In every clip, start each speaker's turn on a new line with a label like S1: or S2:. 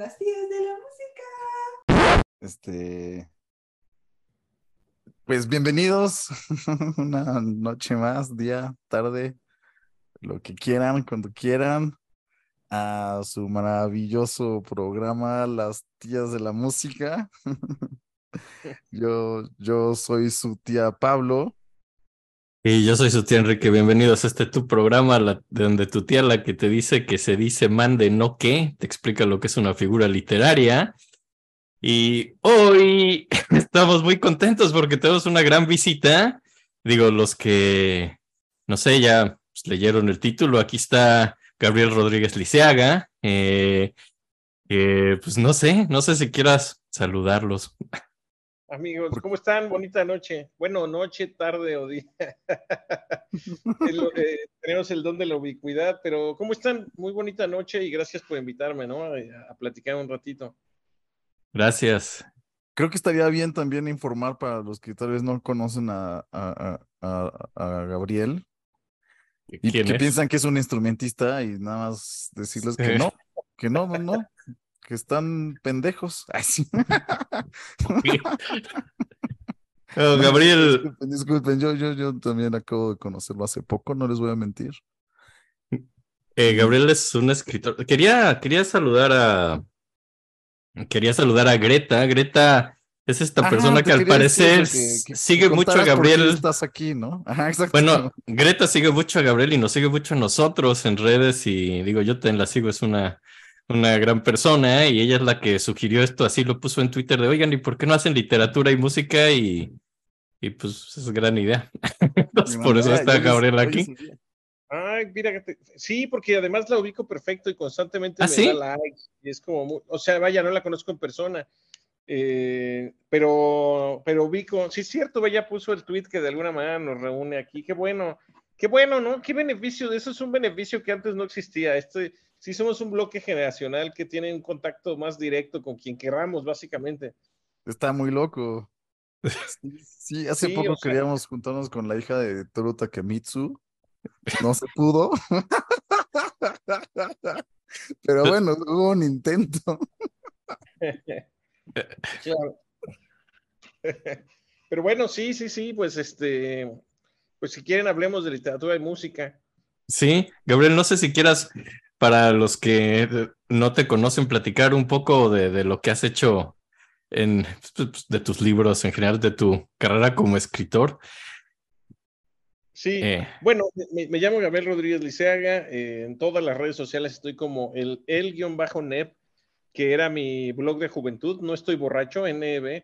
S1: las tías de la música.
S2: Este. Pues bienvenidos una noche más, día, tarde, lo que quieran, cuando quieran, a su maravilloso programa Las tías de la música. Yo, yo soy su tía Pablo.
S3: Y yo soy su Enrique, bienvenidos a este tu programa donde tu tía la que te dice que se dice mande no qué, te explica lo que es una figura literaria. Y hoy estamos muy contentos porque tenemos una gran visita. Digo, los que, no sé, ya pues, leyeron el título, aquí está Gabriel Rodríguez Liceaga. Eh, pues no sé, no sé si quieras saludarlos.
S4: Amigos, ¿cómo están? Bonita noche. Bueno, noche, tarde o día. eh, tenemos el don de la ubicuidad, pero ¿cómo están? Muy bonita noche y gracias por invitarme, ¿no? A, a platicar un ratito.
S3: Gracias.
S2: Creo que estaría bien también informar para los que tal vez no conocen a, a, a, a Gabriel y que piensan que es un instrumentista y nada más decirles que
S3: Eh.
S2: no, que no, no, no, que están pendejos.
S3: Gabriel,
S2: Disculpen, disculpen, yo, yo, yo también acabo de conocerlo hace poco, no les voy a mentir.
S3: eh, Gabriel es un escritor. Quería, quería saludar a. Quería saludar a Greta. Greta es esta
S2: Ajá,
S3: persona
S2: te
S3: que al parecer
S2: eso, que- que-
S3: sigue mucho a Gabriel.
S2: estás aquí, ¿no? Ajá.
S3: Bueno, Greta sigue mucho a Gabriel y nos sigue mucho a nosotros en redes y digo, yo también la sigo, es una, una gran persona y ella es la que sugirió esto, así lo puso en Twitter de, oigan, ¿y por qué no hacen literatura y música? Y, y pues es gran idea. Entonces, por eso está
S2: ya les-
S3: Gabriel
S2: hoy
S3: aquí.
S4: Ay, mira, sí, porque además la ubico perfecto y constantemente
S3: ¿Ah,
S4: me
S3: sí?
S4: da likes. Y es como, muy- o sea, vaya, no la conozco en persona. eh, pero, pero ubico, sí es cierto, ella puso el tweet que de alguna manera nos reúne aquí. Qué bueno, qué bueno, ¿no? Qué beneficio, eso es un beneficio que antes no existía. Este, sí somos un bloque generacional que tiene un contacto más directo con quien queramos, básicamente.
S2: Está muy loco. Sí, sí, hace
S4: Sí,
S2: poco
S4: sea-
S2: queríamos juntarnos con la hija de Toru Takemitsu. No se pudo. Pero bueno, hubo un intento.
S4: Claro. Pero bueno, sí, sí, sí, pues este, pues si quieren hablemos de literatura y música.
S3: Sí, Gabriel, no sé si quieras, para los que no te conocen, platicar un poco de, de lo que has hecho en, pues, de tus libros, en general, de tu carrera como escritor.
S4: Sí,
S3: Eh,
S4: bueno, me, me llamo Gabriel Rodríguez Liceaga, eh, en todas las redes sociales estoy como el el-nep, que era mi blog de juventud, no estoy borracho, NEB,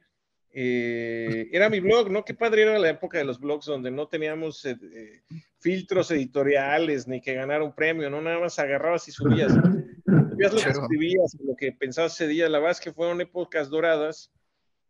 S4: eh, era mi blog, ¿no? Qué padre era la época de los blogs donde no teníamos eh, eh, filtros editoriales ni que ganar un premio, ¿no? Nada más agarrabas y subías. Subías lo que escribías, lo que pensabas ese día, la verdad es que fueron épocas doradas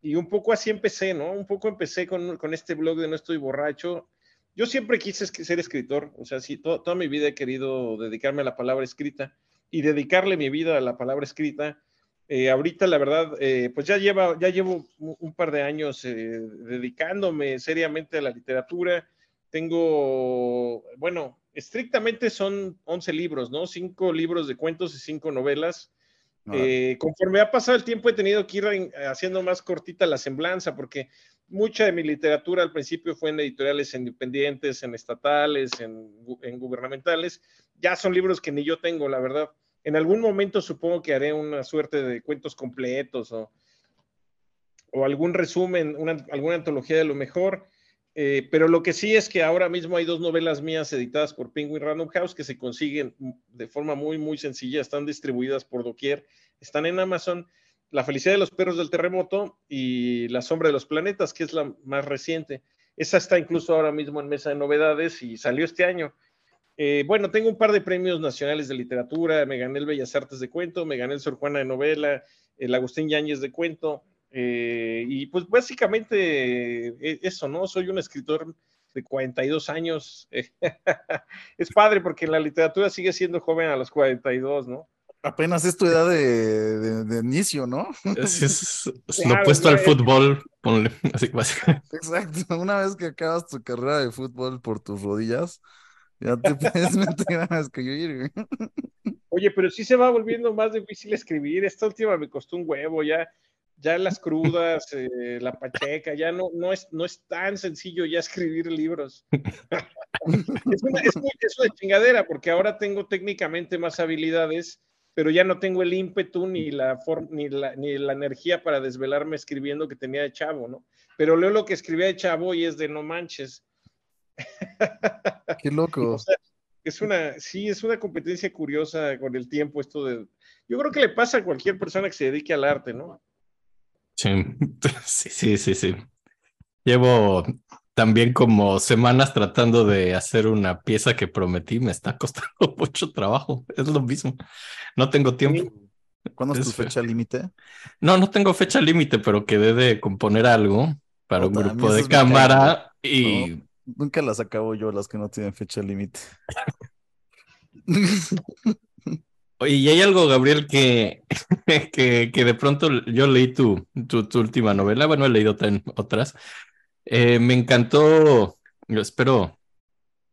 S4: y un poco así empecé, ¿no? Un poco empecé con, con este blog de No estoy borracho. Yo siempre quise ser escritor, o sea, sí, to- toda mi vida he querido dedicarme a la palabra escrita y dedicarle mi vida a la palabra escrita. Eh, ahorita, la verdad, eh, pues ya, lleva, ya llevo un, un par de años eh, dedicándome seriamente a la literatura. Tengo, bueno, estrictamente son 11 libros, ¿no? Cinco libros de cuentos y cinco novelas. Eh, conforme ha pasado el tiempo he tenido que ir en- haciendo más cortita la semblanza porque mucha de mi literatura al principio fue en editoriales independientes, en estatales, en, en gubernamentales. Ya son libros que ni yo tengo, la verdad. En algún momento supongo que haré una suerte de cuentos completos o, algún resumen, una, alguna antología de lo mejor. Eh, pero lo que sí es que ahora mismo hay dos novelas mías editadas por Penguin Random House que se consiguen de forma muy, muy sencilla, están distribuidas por doquier, están en Amazon. La felicidad de los perros del terremoto y La sombra de los planetas, que es la más reciente. Esa está incluso ahora mismo en mesa de novedades y salió este año. Eh, bueno, tengo un par de premios nacionales de literatura, me gané el Bellas Artes de cuento, me gané el Sor Juana de novela, el Agustín Yáñez de cuento, eh, y pues básicamente eh, eso, ¿no? Soy un escritor de 42 años. es padre porque la literatura sigue siendo joven a los 42, ¿no?
S2: Apenas es tu edad de, de- de inicio, ¿no?
S3: es, es- es
S4: Claro,
S3: lo opuesto al fútbol, ponle así, básicamente.
S2: Exacto. Una vez que acabas tu carrera de fútbol por tus rodillas, ya te puedes meter a escribir.
S4: Oye, pero sí se va volviendo más difícil escribir. Esta última me costó un huevo, ya, ya las crudas, eh, la pacheca, ya no, no, es, no es tan sencillo ya escribir libros. es, una, es, muy- es una chingadera, porque ahora tengo técnicamente más habilidades, pero ya no tengo el ímpetu ni la, form- ni la, ni la energía para desvelarme escribiendo que tenía de chavo, ¿no? Pero leo lo que escribía de chavo y es de no manches.
S2: Qué loco.
S4: O sea, es una, sí, es una competencia curiosa con el tiempo esto de... Yo creo que le pasa a cualquier persona que se dedique al arte, ¿no?
S3: Sí, sí, sí, sí. Llevo también como semanas tratando de hacer una pieza que prometí, me está costando mucho trabajo, es lo mismo. No tengo tiempo.
S2: ¿Cuándo es
S3: Es
S2: tu
S3: feo.
S2: fecha límite?
S3: No, no tengo fecha límite, pero quedé de componer algo para un grupo de cámara y
S2: Nunca las acabo yo, las que no tienen fecha límite.
S3: Oye, y hay algo, Gabriel, que, que, que de pronto yo leí tu, tu, tu última novela, bueno, he leído otras. Eh, me encantó, espero,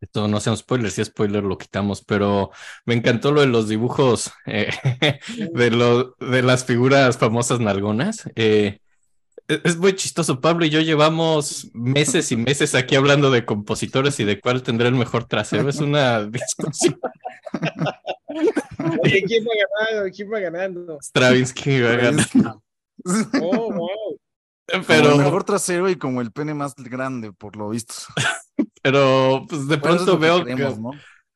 S3: esto no sea un spoiler, si es spoiler lo quitamos, pero me encantó lo de los dibujos eh, de, lo, de las figuras famosas nalgonas. Eh, es es muy chistoso, Pablo y yo llevamos meses y meses aquí hablando de compositores y de cuál tendrá el mejor trasero. Es una discusión.
S4: Oye, ¿quién va ganando? ¿Quién va ganando?
S3: Stravinsky va a ganar.
S4: Oh, wow.
S2: Pero
S3: Pero,
S2: el mejor trasero y como el pene más grande, por lo visto.
S3: pero pues de
S2: es
S3: pronto veo
S2: queremos,
S3: que-
S2: ¿no?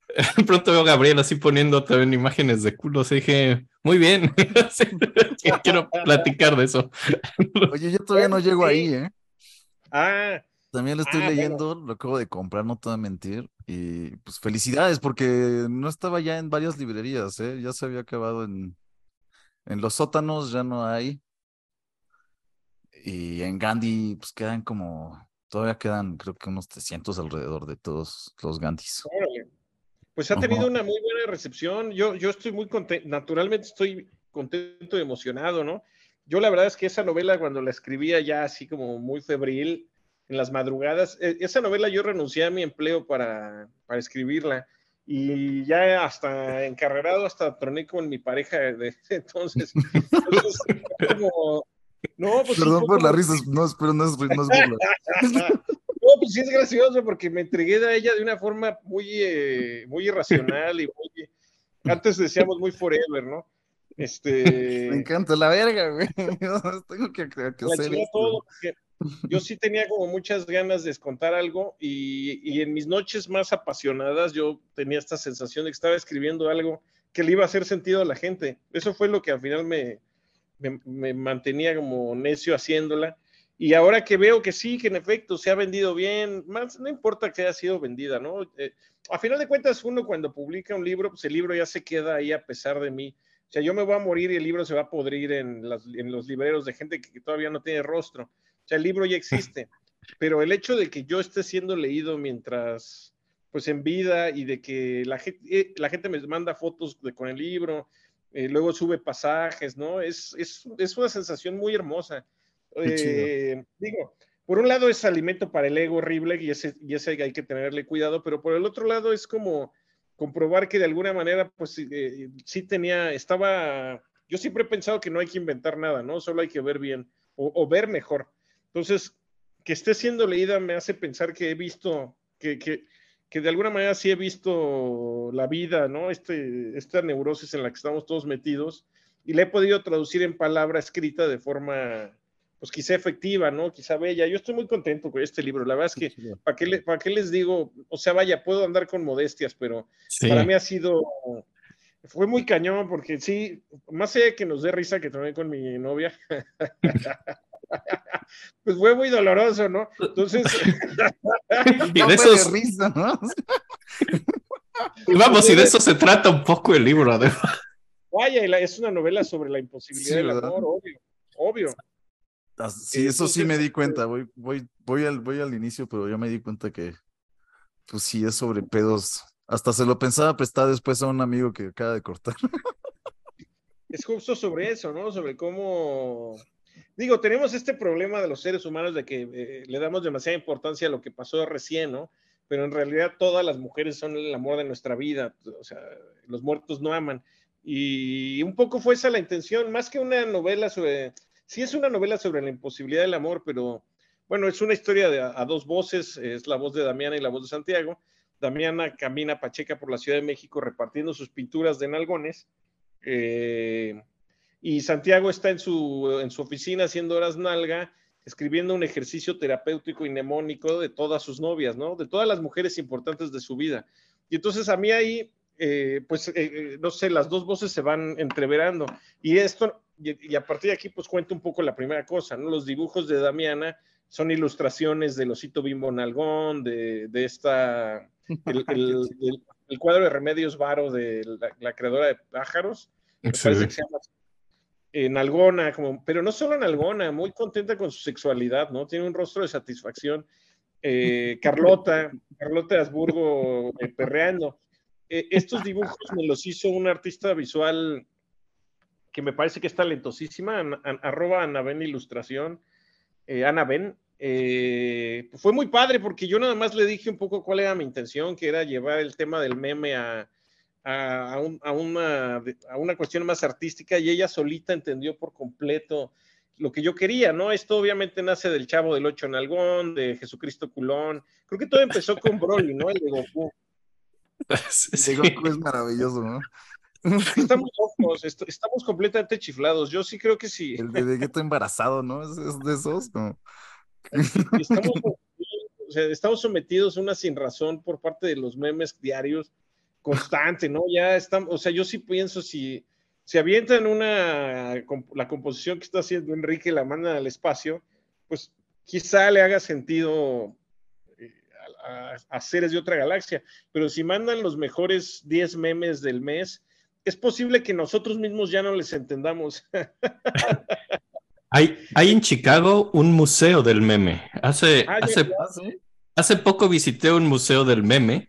S3: de pronto veo a Gabriel así poniendo también imágenes de culos y dije, muy bien, quiero platicar de eso.
S2: Oye, yo todavía no llego ahí, ¿eh?
S4: Ah,
S2: También lo estoy
S4: Ah, bueno.
S2: leyendo, lo acabo de comprar, no te voy a mentir. Y pues felicidades, porque no estaba ya en varias librerías, ¿eh? Ya se había acabado en, en los sótanos, ya no hay. Y en Gandhi, pues quedan como, todavía quedan creo que unos 300 alrededor de todos los Gandhis.
S4: órale. Pues ha
S2: Ajá.
S4: tenido una muy buena recepción. Yo, yo estoy muy contento, naturalmente estoy contento y emocionado, ¿no? Yo la verdad es que esa novela cuando la escribía ya así como muy febril, en las madrugadas, eh, esa novela yo renuncié a mi empleo para, para escribirla y ya hasta encarrerado, hasta troné con mi pareja de entonces. entonces como, no, pues
S2: Perdón por la
S4: como-
S2: risa, no, es- pero no es, no es burla.
S4: no, pues sí es gracioso porque me entregué a ella de una forma muy, eh, muy irracional y muy, antes decíamos muy forever, ¿no? Este,
S2: Me encanta la verga, güey. Tengo que, que hacer esto.
S4: yo sí tenía como muchas ganas de contar algo y, y en mis noches más apasionadas yo tenía esta sensación de que estaba escribiendo algo que le iba a hacer sentido a la gente. Eso fue lo que al final me, me, me mantenía como necio haciéndola. Y ahora que veo que sí, que en efecto se ha vendido bien, más no importa que haya sido vendida, ¿no? Eh, a final de cuentas, uno cuando publica un libro, pues el libro ya se queda ahí a pesar de mí. O sea, yo me voy a morir y el libro se va a podrir en, las- en los libreros de gente que, que todavía no tiene rostro. O sea, el libro ya existe. Pero el hecho de que yo esté siendo leído mientras, pues en vida y de que la gente, eh, la gente me manda fotos de- con el libro, eh, luego sube pasajes, ¿no? Es, es, es una sensación muy hermosa. Eh, digo, por un lado es alimento para el ego horrible y ese, y ese hay que tenerle cuidado, pero por el otro lado es como comprobar que de alguna manera, pues sí, eh, tenía, estaba, yo siempre he pensado que no hay que inventar nada, ¿no? Solo hay que ver bien o, o ver mejor. Entonces, que esté siendo leída me hace pensar que he visto, que, que, que de alguna manera sí he visto la vida, ¿no? Este, esta neurosis en la que estamos todos metidos y la he podido traducir en palabra escrita de forma, pues quizá efectiva, ¿no? Quizá bella. Yo estoy muy contento con este libro. La verdad es que, ¿para qué, le- para qué les digo? O sea, vaya, puedo andar con modestias, pero
S3: Sí.
S4: para mí ha sido, fue muy cañón porque sí, más allá de que nos dé risa que tomé con mi novia, pues fue muy doloroso, ¿no? Entonces,
S3: Y
S2: No
S3: de esos,
S2: risa, ¿no?
S3: y vamos, y de eso se trata un poco el libro, además.
S4: vaya, es una novela sobre la imposibilidad
S2: Sí,
S4: del amor, obvio, obvio.
S2: Sí, eso sí me di cuenta. Voy, voy, voy al, voy al inicio, pero yo me di cuenta que, pues sí, es sobre pedos. Hasta se lo pensaba prestar después a un amigo que acaba de cortar.
S4: Es justo sobre eso, ¿no? Sobre cómo, digo, tenemos este problema de los seres humanos de que eh, le damos demasiada importancia a lo que pasó recién, ¿no? Pero en realidad todas las mujeres son el amor de nuestra vida, o sea, los muertos no aman. Y un poco fue esa la intención, más que una novela sobre, sí es una novela sobre la imposibilidad del amor, pero bueno, es una historia de, a, dos voces, es la voz de Damiana y la voz de Santiago. Damiana camina pacheca por la Ciudad de México repartiendo sus pinturas de nalgones. Eh, y Santiago está en su, en su oficina haciendo horas nalga, escribiendo un ejercicio terapéutico y mnemónico de todas sus novias, ¿no? De todas las mujeres importantes de su vida. Y entonces a mí ahí, eh, pues, eh, no sé, las dos voces se van entreverando. Y esto, y, y, a partir de aquí, pues cuento un poco la primera cosa, ¿no? Los dibujos de Damiana son ilustraciones del osito bimbo nalgón, de, de esta, el, el, el, el, cuadro de Remedios Varo de la, la creadora de pájaros, sí. parece que se llama eh, nalgona, como, pero no solo nalgona, muy contenta con su sexualidad, ¿no? Tiene un rostro de satisfacción. Eh, Carlota, Carlota de Habsburgo eh, perreando. Eh, estos dibujos me los hizo un artista visual que me parece que es talentosísima, an, an, arroba Ana Ben Ilustración, eh, Ana Ben. Eh, fue muy padre porque yo nada más le dije un poco cuál era mi intención, que era llevar el tema del meme a, a, a, un, a, una, a una cuestión más artística y ella solita entendió por completo lo que yo quería, ¿no? Esto obviamente nace del Chavo del Ocho Nalgón, de Jesucristo Culón. Creo que todo empezó con Broly, ¿no? El de Goku.
S2: Sí. El de Goku es maravilloso, ¿no?
S4: Estamos locos, est estamos completamente chiflados. Yo sí creo que sí.
S2: El de Vegeta embarazado, ¿no? Es, es de esos.
S4: Estamos, o sea, estamos sometidos a una sin razón por parte de los memes diarios constante, ¿no? Ya estamos, o sea, yo sí pienso si se avientan una, la composición que está haciendo Enrique, la mandan al espacio, pues quizá le haga sentido eh, a, a, seres de otra galaxia, pero si mandan los mejores 10 memes del mes, es posible que nosotros mismos ya no les entendamos.
S3: hay, hay en Chicago un museo del meme. Hace, ah, hace, ya, hace poco visité un museo del meme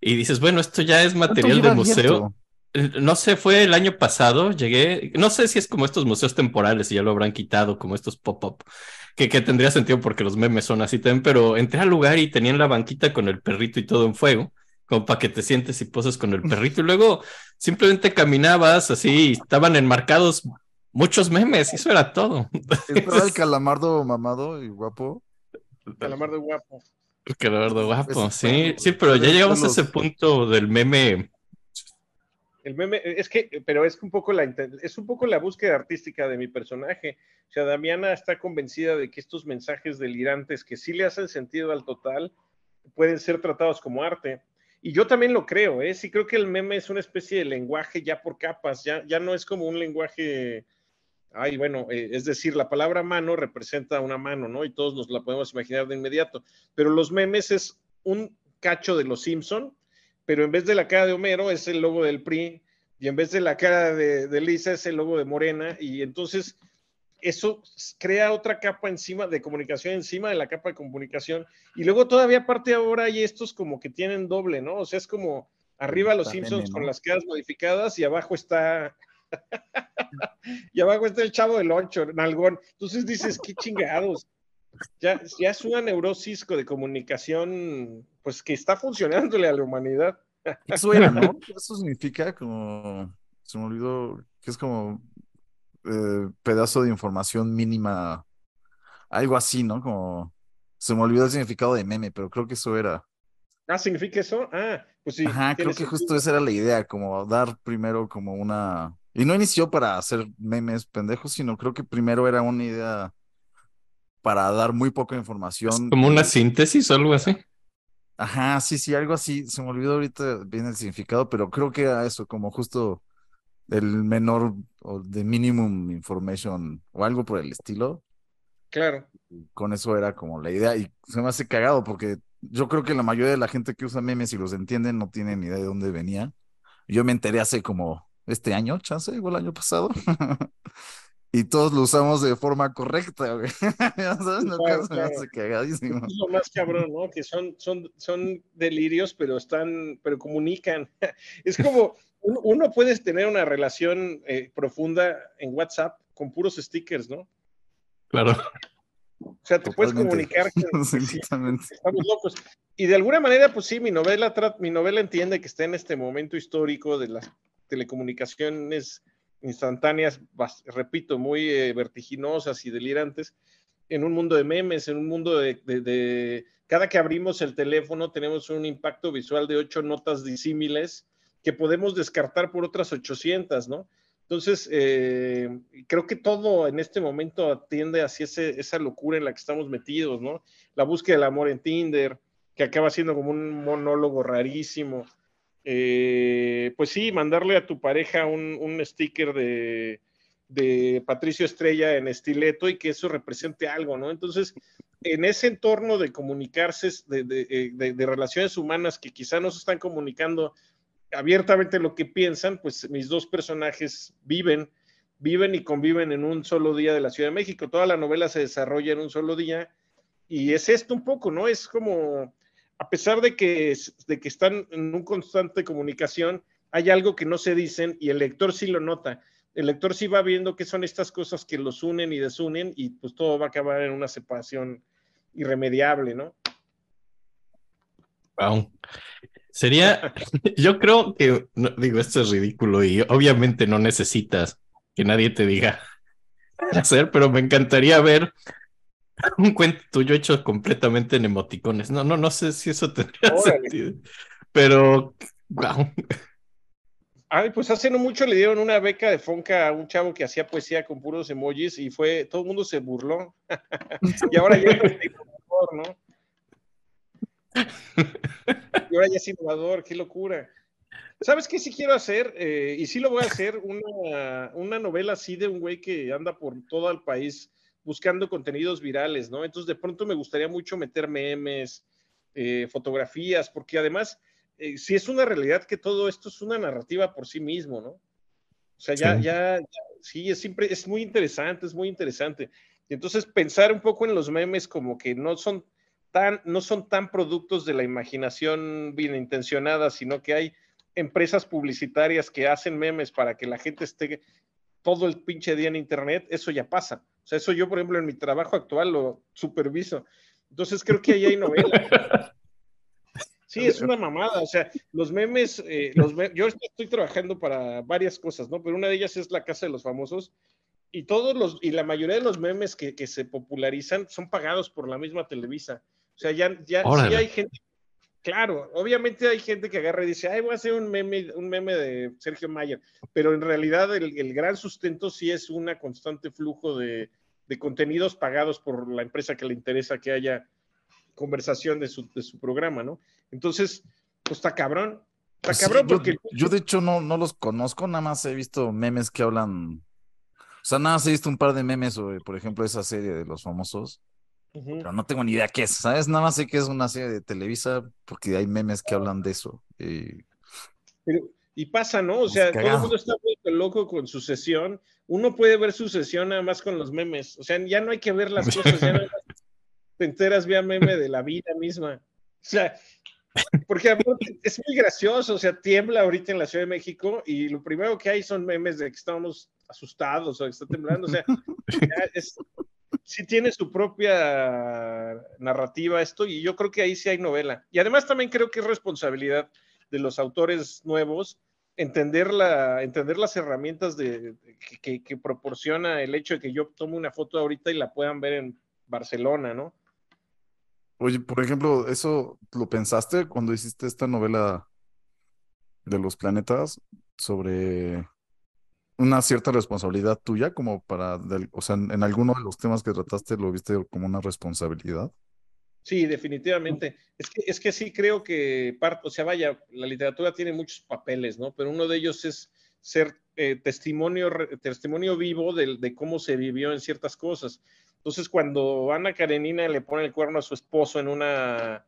S3: y dices, bueno, esto ya es material de museo. Abierto? No sé, fue el año pasado, llegué, no sé si es como estos museos temporales y ya lo habrán quitado, como estos pop-up, que, que, tendría sentido porque los memes son así también, pero entré al lugar y tenían la banquita con el perrito y todo en fuego, como para que te sientes y poses con el perrito, y luego simplemente caminabas así, estaban enmarcados muchos memes, y eso era todo.
S2: ¿Estaba el calamardo mamado y guapo?
S4: El calamardo guapo.
S3: El calamardo guapo, sí, sí, pero ya llegamos a ese punto del meme
S4: el meme, es que, pero es un poco la, es un poco la búsqueda artística de mi personaje. O sea, Damiana está convencida de que estos mensajes delirantes que sí le hacen sentido al total pueden ser tratados como arte. Y yo también lo creo, ¿eh? Sí creo que el meme es una especie de lenguaje ya por capas, ya, ya no es como un lenguaje, ay, bueno, eh, es decir, la palabra mano representa una mano, ¿no? Y todos nos la podemos imaginar de inmediato. Pero los memes es un cacho de los Simpson pero en vez de la cara de Homero es el logo del PRI y en vez de la cara de, de, Lisa es el logo de Morena y entonces eso crea otra capa encima de comunicación encima de la capa de comunicación y luego todavía aparte ahora hay estos como que tienen doble, ¿no? O sea, es como arriba los Simpsons ¿no? con las caras modificadas y abajo está y abajo está el chavo del 8, Nalgón. Entonces dices, qué chingados. Ya, ya es una neurosis de comunicación pues que está funcionándole a la humanidad.
S2: Eso era, ¿no? Eso significa como, se me olvidó, que es como eh, pedazo de información mínima, algo así, ¿no? Como, se me olvidó el significado de meme, pero creo que eso era.
S4: Ah, ¿significa eso? Ah, pues sí.
S2: Ajá, creo que sentido. justo esa era la idea, como dar primero como una... Y no inició para hacer memes pendejos, sino creo que primero era una idea para dar muy poca información.
S3: ¿Es como una síntesis o algo así.
S2: Ajá, sí, sí, algo así. Se me olvidó ahorita bien el significado, pero creo que era eso, como justo el menor o de minimum information o algo por el estilo.
S4: Claro.
S2: Con eso era como la idea y se me hace cagado porque yo creo que la mayoría de la gente que usa memes y los entienden no tienen ni idea de dónde venía. Yo me enteré hace como este año, chance, igual el año pasado. y todos lo usamos de forma correcta, güey. ya sabes, no claro, se claro. hace cagadísimo.
S4: Es lo más cabrón, ¿no? Que son, son, son delirios, pero están, pero comunican. es como, uno puede tener una relación eh, profunda en WhatsApp con puros stickers, ¿no?
S3: Claro.
S4: O sea, te Totalmente. puedes comunicar sí, estamos locos. Y de alguna manera, pues sí, mi novela, mi novela entiende que está en este momento histórico de la telecomunicaciones instantáneas, repito, muy eh, vertiginosas y delirantes, en un mundo de memes, en un mundo de, Cada que abrimos el teléfono tenemos un impacto visual de ocho notas disímiles que podemos descartar por otras 800, ¿no? Entonces, eh, creo que todo en este momento atiende hacia esa locura en la que estamos metidos, ¿no? La búsqueda del amor en Tinder, que acaba siendo como un monólogo rarísimo. Eh, pues sí, mandarle a tu pareja un, sticker de, Patricio Estrella en estileto y que eso represente algo, ¿no? Entonces, en ese entorno de comunicarse, de, eh, de relaciones humanas que quizá no se están comunicando abiertamente lo que piensan, pues mis dos personajes viven, viven y conviven en un solo día de la Ciudad de México. Toda la novela se desarrolla en un solo día y es esto un poco, ¿no? Es como, a pesar de que, de que están en un constante comunicación, hay algo que no se dicen y el lector sí lo nota. El lector sí va viendo qué son estas cosas que los unen y desunen y pues todo va a acabar en una separación irremediable, ¿no?
S3: Wow. Sería, yo creo que, digo, esto es ridículo y obviamente no necesitas que nadie te diga hacer, pero me encantaría ver un cuento tuyo hecho completamente en emoticones. No, no, no sé si eso tendría sentido, pero wow.
S4: Ay, pues hace no mucho le dieron una beca de Fonca a un chavo que hacía poesía con puros emojis y fue, todo el mundo se burló. y ahora ya es mejor, ¿no? y ahora ya es innovador, qué locura. ¿Sabes qué sí quiero hacer? Eh, y sí lo voy a hacer, una, una novela así de un güey que anda por todo el país buscando contenidos virales, ¿no? Entonces de pronto me gustaría mucho meter memes, eh, fotografías, porque además, eh, si es una realidad que todo esto es una narrativa por sí mismo, ¿no? O sea, ya, ya, sí, es, siempre, es muy interesante, es muy interesante. Entonces, pensar un poco en los memes como que no son no son tan productos de la imaginación bien intencionada, sino que hay empresas publicitarias que hacen memes para que la gente esté todo el pinche día en internet, eso ya pasa. O sea, eso yo, por ejemplo, en mi trabajo actual lo superviso. Entonces creo que ahí hay novela. Sí, es una mamada. O sea, los memes, eh, los yo estoy trabajando para varias cosas, ¿no? Pero una de ellas es la Casa de los Famosos. Y todos los, y la mayoría de los memes que, que se popularizan son pagados por la misma Televisa. O sea, ya, ya sí hay gente, claro, obviamente hay gente que agarra y dice, ay, voy a hacer un meme, un meme de Sergio Mayer, pero en realidad el, gran sustento sí es un constante flujo de, contenidos pagados por la empresa que le interesa que haya conversación de su, programa, ¿no? Entonces, pues está cabrón. Está pues cabrón porque...
S2: Yo, de hecho no, no los conozco, nada más he visto memes que hablan... O sea, nada más he visto un par de memes sobre, por ejemplo, esa serie de los famosos pero no tengo ni idea qué es, ¿sabes? Nada más sé que es una serie de Televisa porque hay memes que hablan de eso. Y,
S4: y pasa, ¿no? O sea, todo el mundo está muy loco con su sesión. Uno puede ver su sesión nada más con los memes. O sea, ya no hay que ver las cosas, ya no te enteras vía meme de la vida misma. O sea, porque es muy gracioso, o sea, tiembla ahorita en la Ciudad de México y lo primero que hay son memes de que estamos asustados o que está temblando, o sea, es, sí tiene su propia narrativa esto y yo creo que ahí sí hay novela. Y además también creo que es responsabilidad de los autores nuevos entender, la, entender las herramientas de, que, proporciona el hecho de que yo tome una foto ahorita y la puedan ver en Barcelona, ¿no?
S2: Oye, por ejemplo, ¿eso lo pensaste cuando hiciste esta novela de los planetas sobre una cierta responsabilidad tuya como para, o sea, en, alguno de los temas que trataste lo viste como una responsabilidad.
S4: Sí, definitivamente. Es que, es que sí creo que, o sea, vaya, la literatura tiene muchos papeles, ¿no? Pero uno de ellos es ser eh, testimonio, testimonio vivo de, de, cómo se vivió en ciertas cosas. Entonces, cuando Ana Karenina le pone el cuerno a su esposo en una,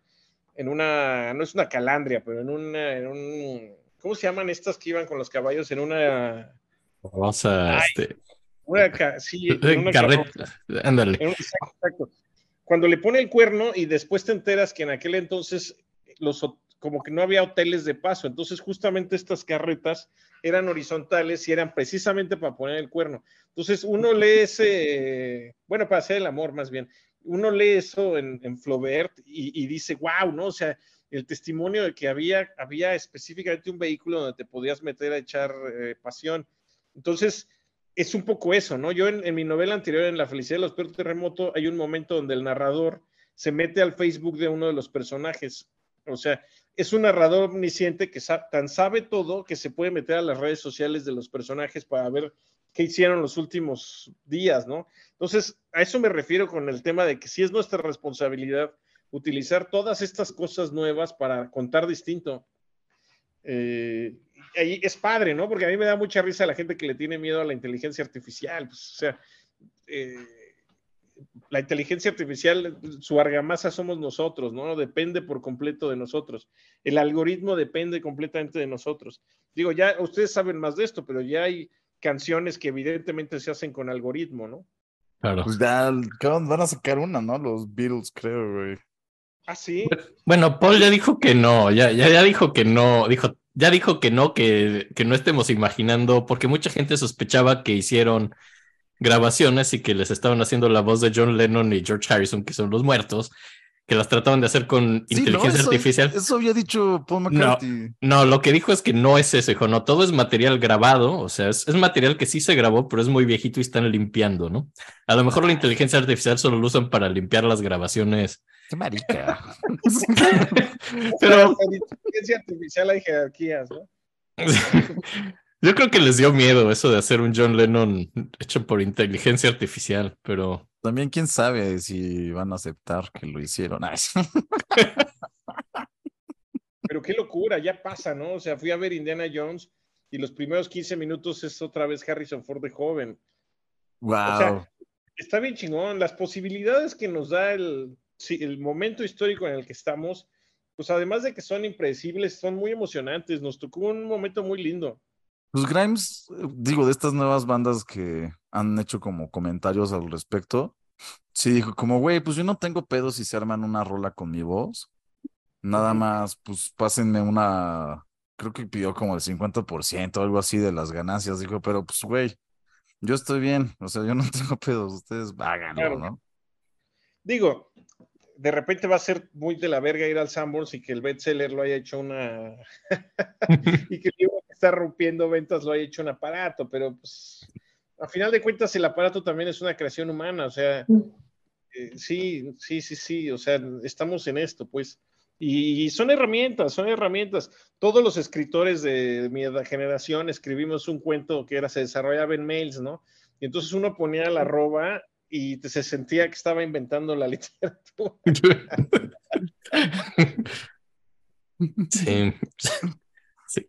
S4: en una, no es una calandria, pero en una, en un, ¿cómo se llaman estas que iban con los caballos? En una
S3: Vamos a. este...
S4: una, sí, una.
S3: Ándale.
S4: Exacto. Cuando le pone el cuerno y después te enteras que en aquel entonces los como que no había hoteles de paso, entonces justamente estas carretas eran horizontales y eran precisamente para poner el cuerno. Entonces uno lee ese, bueno, para hacer el amor más bien, uno lee eso en, en Flaubert y, y, dice, wow, ¿no? O sea, el testimonio de que había, había específicamente un vehículo donde te podías meter a echar eh, pasión. Entonces, es un poco eso, ¿no? Yo en, mi novela anterior, en La felicidad de los perros terremoto, hay un momento donde el narrador se mete al Facebook de uno de los personajes. O sea, es un narrador omnisciente que tan sabe todo que se puede meter a las redes sociales de los personajes para ver qué hicieron los últimos días, ¿no? Entonces, a eso me refiero con el tema de que sí es nuestra responsabilidad utilizar todas estas cosas nuevas para contar distinto. Eh, ahí es padre, ¿no? Porque a mí me da mucha risa la gente que le tiene miedo a la inteligencia artificial. Pues, o sea, eh, la inteligencia artificial, su argamasa somos nosotros, ¿no? Depende por completo de nosotros. El algoritmo depende completamente de nosotros. Digo, ya ustedes saben más de esto, pero ya hay canciones que evidentemente se hacen con algoritmo, ¿no?
S2: Claro. Pues ya van a sacar una, ¿no? Los Beatles, creo, güey.
S4: Ah, sí.
S3: Bueno, Paul ya dijo que no, ya, ya, ya dijo que no, dijo, ya dijo que no, que, que no estemos imaginando, porque mucha gente sospechaba que hicieron grabaciones y que les estaban haciendo la voz de John Lennon y George Harrison, que son los muertos, que las trataban de hacer con inteligencia artificial.
S2: Eso había dicho Paul
S3: McCartney. No, lo que dijo es que no es eso, hijo, no, todo es material grabado, o sea, es, material que sí se grabó, pero es muy viejito y están limpiando, ¿no? A lo mejor la inteligencia artificial solo lo usan para limpiar las grabaciones.
S2: Qué marica.
S4: pero en inteligencia artificial hay jerarquías, ¿no?
S3: Yo creo que les dio miedo eso de hacer un John Lennon hecho por inteligencia artificial, pero.
S2: También quién sabe si van a aceptar que lo hicieron.
S4: pero qué locura, ya pasa, ¿no? O sea, fui a ver Indiana Jones y los primeros 15 minutos es otra vez Harrison Ford de joven.
S2: Wow.
S4: está bien chingón. Las posibilidades que nos da el, el momento histórico en el que estamos, pues además de que son impredecibles, son muy emocionantes. Nos tocó un momento muy lindo.
S2: Pues Grimes, digo, de estas nuevas bandas que han hecho como comentarios al respecto, sí dijo como, güey, pues yo no tengo pedo si se arman una rola con mi voz. Nada más, pues pásenme una, creo que pidió como el 50% o algo así de las ganancias. Dijo, pero pues, güey, yo estoy bien, o sea, yo no tengo pedos, ustedes háganlo, ¿no?
S4: Digo, de repente va a ser muy de la verga ir al Sanborns y que el bestseller lo haya hecho una. y que el libro que está rompiendo ventas lo haya hecho un aparato, pero pues. A final de cuentas, el aparato también es una creación humana, o sea. Eh, sí, sí, sí, sí, o sea, estamos en esto, pues. Y, son herramientas, son herramientas. Todos los escritores de mi generación escribimos un cuento que era, se desarrollaba en mails, ¿no? Y entonces uno ponía la arroba y se sentía que estaba inventando la literatura.
S3: Sí, sí,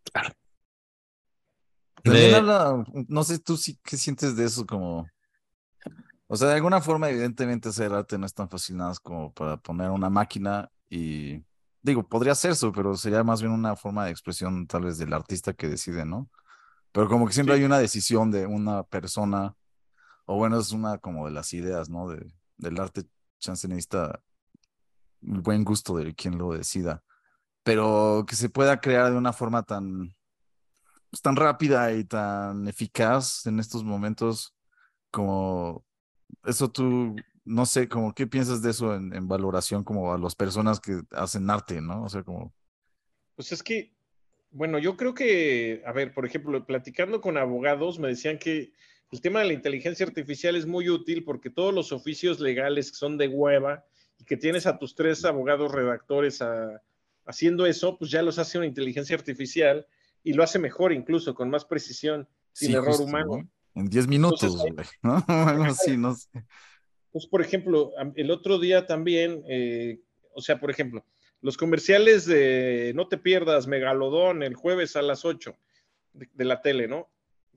S3: claro.
S2: no sé tú sí, qué sientes de eso como... O sea, de alguna forma, evidentemente, hacer arte no es tan fácil nada como para poner una máquina y... Digo, podría ser eso, pero sería más bien una forma de expresión tal vez del artista que decide, ¿no? Pero como que siempre hay una decisión de una persona o bueno, es una como de las ideas, ¿no? De, del arte chance necesita buen gusto de quien lo decida, pero que se pueda crear de una forma tan, pues, tan rápida y tan eficaz en estos momentos como eso tú, no sé, como qué piensas de eso en, en valoración como a las personas que hacen arte, ¿no? O sea, como...
S4: Pues es que, bueno, yo creo que, a ver, por ejemplo, platicando con abogados me decían que el tema de la inteligencia artificial es muy útil porque todos los oficios legales que son de hueva y que tienes a tus tres abogados redactores haciendo eso, pues ya los hace una inteligencia artificial y lo hace mejor incluso, con más precisión, sin error humano.
S2: En 10 minutos, ¿no? no sé.
S4: Pues, por ejemplo, el otro día también, eh, o sea, por ejemplo, los comerciales de No te pierdas Megalodón el jueves a las 8 de la tele, ¿no?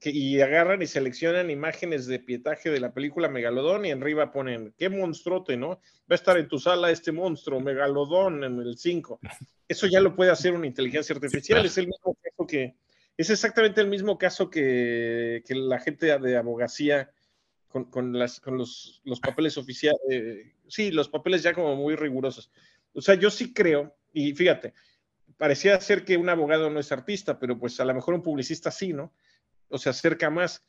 S4: Y agarran y seleccionan imágenes de pietaje de la película Megalodón y arriba ponen, qué monstruote, ¿no? Va a estar en tu sala este monstruo, Megalodón, en el 5. Eso ya lo puede hacer una inteligencia artificial, es el mismo caso que, es exactamente el mismo caso que, que la gente de abogacía con, con, las, con los, los papeles oficiales, eh, sí, los papeles ya como muy rigurosos. O sea, yo sí creo, y fíjate, parecía ser que un abogado no es artista, pero pues a lo mejor un publicista sí, ¿no? O se acerca más.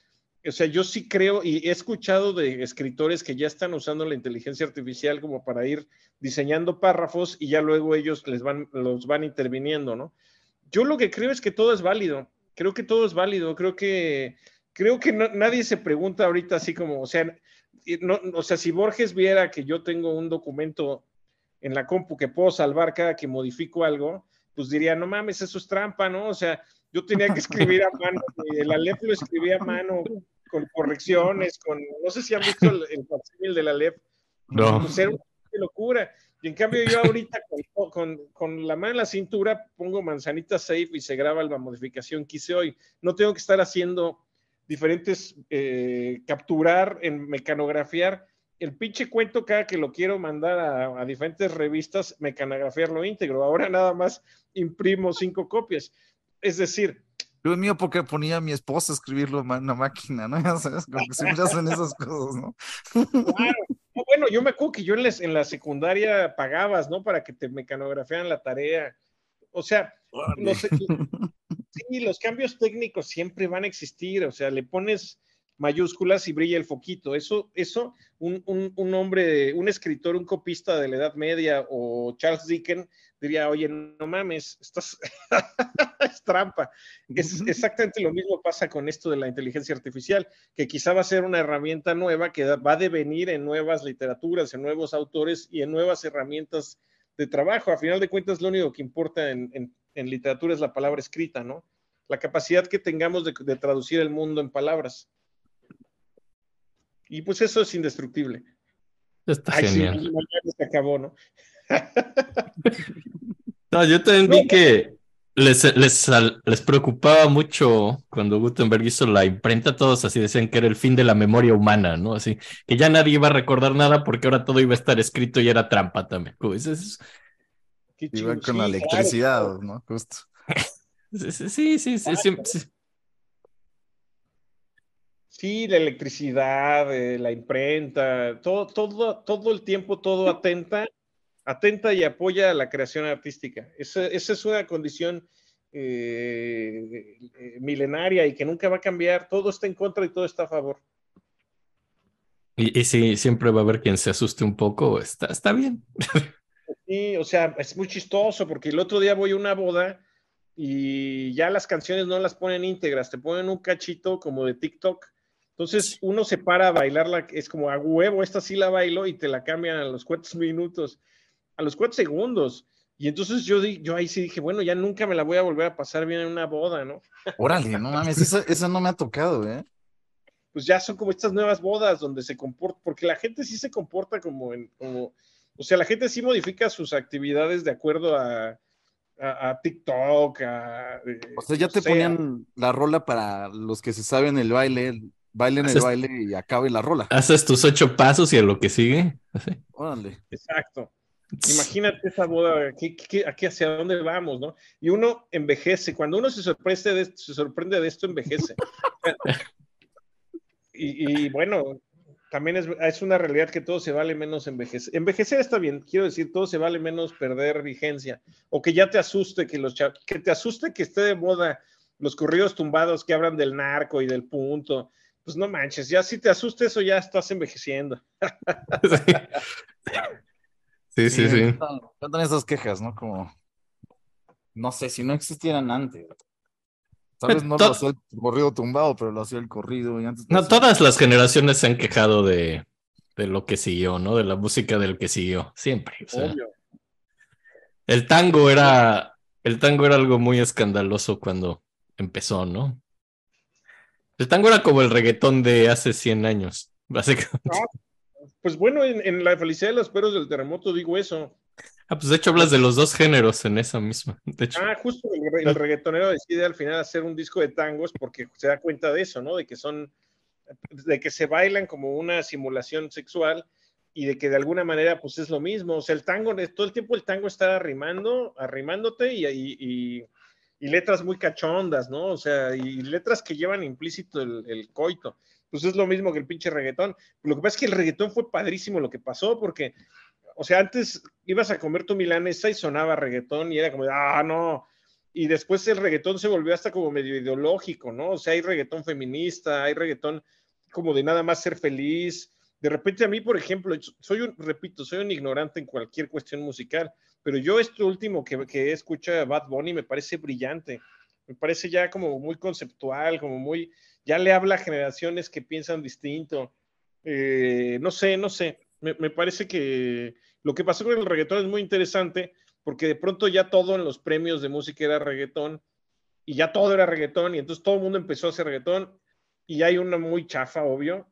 S4: O sea, yo sí creo y he escuchado de escritores que ya están usando la inteligencia artificial como para ir diseñando párrafos y ya luego ellos les van, los van interviniendo, ¿no? Yo lo que creo es que todo es válido. Creo que todo es válido. Creo que, creo que nadie se pregunta ahorita así como, o sea, no, o sea, si Borges viera que yo tengo un documento en la compu que puedo salvar cada que modifico algo, pues diría, no mames, eso es trampa, ¿no? O sea, yo tenía que escribir a mano, el Aleph lo escribía a mano con correcciones, con, no sé si han visto el, el de la Aleph,
S3: no.
S4: Pues era una locura. Y en cambio yo ahorita con, con, con, la mano en la cintura pongo manzanita safe y se graba la modificación que hice hoy. No tengo que estar haciendo diferentes, eh, capturar, en mecanografiar el pinche cuento cada que lo quiero mandar a, diferentes revistas, mecanografiarlo íntegro. Ahora nada más imprimo cinco copias. Es decir...
S2: Dios mío, porque ponía a mi esposa a escribirlo en una máquina, ¿no? Ya sabes, como que siempre hacen esas cosas, ¿no?
S4: Claro. bueno, yo me acuerdo que yo en, en la secundaria pagabas, ¿no? Para que te mecanografiaran la tarea. O sea, no sé, sí, los cambios técnicos siempre van a existir, o sea, le pones mayúsculas y brilla el foquito. Eso, eso un, un, hombre, un escritor, un copista de la Edad Media o Charles Dickens diría, oye, no mames, estás es trampa. Es exactamente lo mismo pasa con esto de la inteligencia artificial, que quizá va a ser una herramienta nueva que va a devenir en nuevas literaturas, en nuevos autores y en nuevas herramientas de trabajo. A final de cuentas, lo único que importa en, en, literatura es la palabra escrita, ¿no? La capacidad que tengamos de, de traducir el mundo en palabras. Y pues eso es indestructible.
S3: Está genial.
S4: se acabó, ¿no?
S3: No, yo también vi que les, les, les, preocupaba mucho cuando Gutenberg hizo la imprenta, todos así decían que era el fin de la memoria humana, ¿no? Así que ya nadie iba a recordar nada porque ahora todo iba a estar escrito y era trampa también. Pues es,
S2: Iba con la electricidad, ¿no? Justo.
S3: sí, sí, sí, sí, sí,
S4: Sí, la electricidad, eh, la imprenta, todo, todo, todo el tiempo, todo atenta, atenta y apoya a la creación artística. Esa, es una condición eh, eh, milenaria y que nunca va a cambiar. Todo está en contra y todo está a favor.
S3: Y, y sí, siempre va a haber quien se asuste un poco, está, está bien.
S4: Sí, o sea, es muy chistoso porque el otro día voy a una boda y ya las canciones no las ponen íntegras, te ponen un cachito como de TikTok entonces uno se para a bailarla, es como a huevo, esta sí la bailo y te la cambian a los cuatro minutos, a los cuatro segundos. Y entonces yo, yo ahí sí dije, bueno, ya nunca me la voy a volver a pasar bien en una boda, ¿no?
S2: Órale, no mames, esa, no me ha tocado, ¿eh?
S4: Pues ya son como estas nuevas bodas donde se comporta, porque la gente sí se comporta como en, como, o sea, la gente sí modifica sus actividades de acuerdo a, a, TikTok, a...
S2: Eh, o sea, ya te ponían la rola para los que se saben el baile, bailen el baile y acabe la rola.
S3: Haces tus ocho pasos y a lo que sigue.
S2: Órale.
S4: Exacto. Imagínate esa boda, aquí, aquí, hacia dónde vamos, ¿no? Y uno envejece, cuando uno se sorprende de, se sorprende de esto, envejece. y, bueno, también es, es, una realidad que todo se vale menos envejecer. Envejecer está bien, quiero decir, todo se vale menos perder vigencia, o que ya te asuste, que, los que te asuste que esté de moda los corridos tumbados que hablan del narco y del punto, pues no manches, ya si te asusta eso, ya estás envejeciendo.
S3: Sí, sí, sí.
S2: Cuentan esas quejas, ¿no? Como, no sé, si no existieran antes. Tal vez no lo hacía el corrido tumbado, pero lo hacía el corrido. Y antes
S3: no, todas las generaciones se han quejado de, de, lo que siguió, ¿no? De la música del que siguió, siempre. El tango era, el tango era algo muy escandaloso cuando empezó, ¿no? El tango era como el reggaetón de hace 100 años, básicamente.
S4: Pues bueno, en, La felicidad de los perros del terremoto digo eso.
S3: Ah, pues de hecho hablas de los dos géneros en esa misma.
S4: Ah, justo el, reggaetonero decide al final hacer un disco de tangos porque se da cuenta de eso, ¿no? De que son, de que se bailan como una simulación sexual y de que de alguna manera pues es lo mismo. O sea, el tango, todo el tiempo el tango está arrimando, arrimándote y, y y letras muy cachondas, ¿no? O sea, y letras que llevan implícito el, coito. Pues es lo mismo que el pinche reggaetón. Lo que pasa es que el reggaetón fue padrísimo lo que pasó, porque, o sea, antes ibas a comer tu milanesa y sonaba reggaetón y era como, ah, no. y después el reggaetón se volvió hasta como medio ideológico, ¿no? O sea, hay reggaetón feminista, hay reggaetón como de nada más ser feliz. De repente a mí, por ejemplo, soy un, repito, soy un ignorante en cualquier cuestión musical, pero yo esto último que, que escucha Bad Bunny me parece brillante, me parece ya como muy conceptual, como muy, ya le habla a generaciones que piensan distinto. Eh, no sé, no sé, me, me parece que lo que pasó con el reggaetón es muy interesante porque de pronto ya todo en los premios de música era reggaetón y ya todo era reggaetón y entonces todo el mundo empezó a hacer reggaetón y hay una muy chafa, obvio,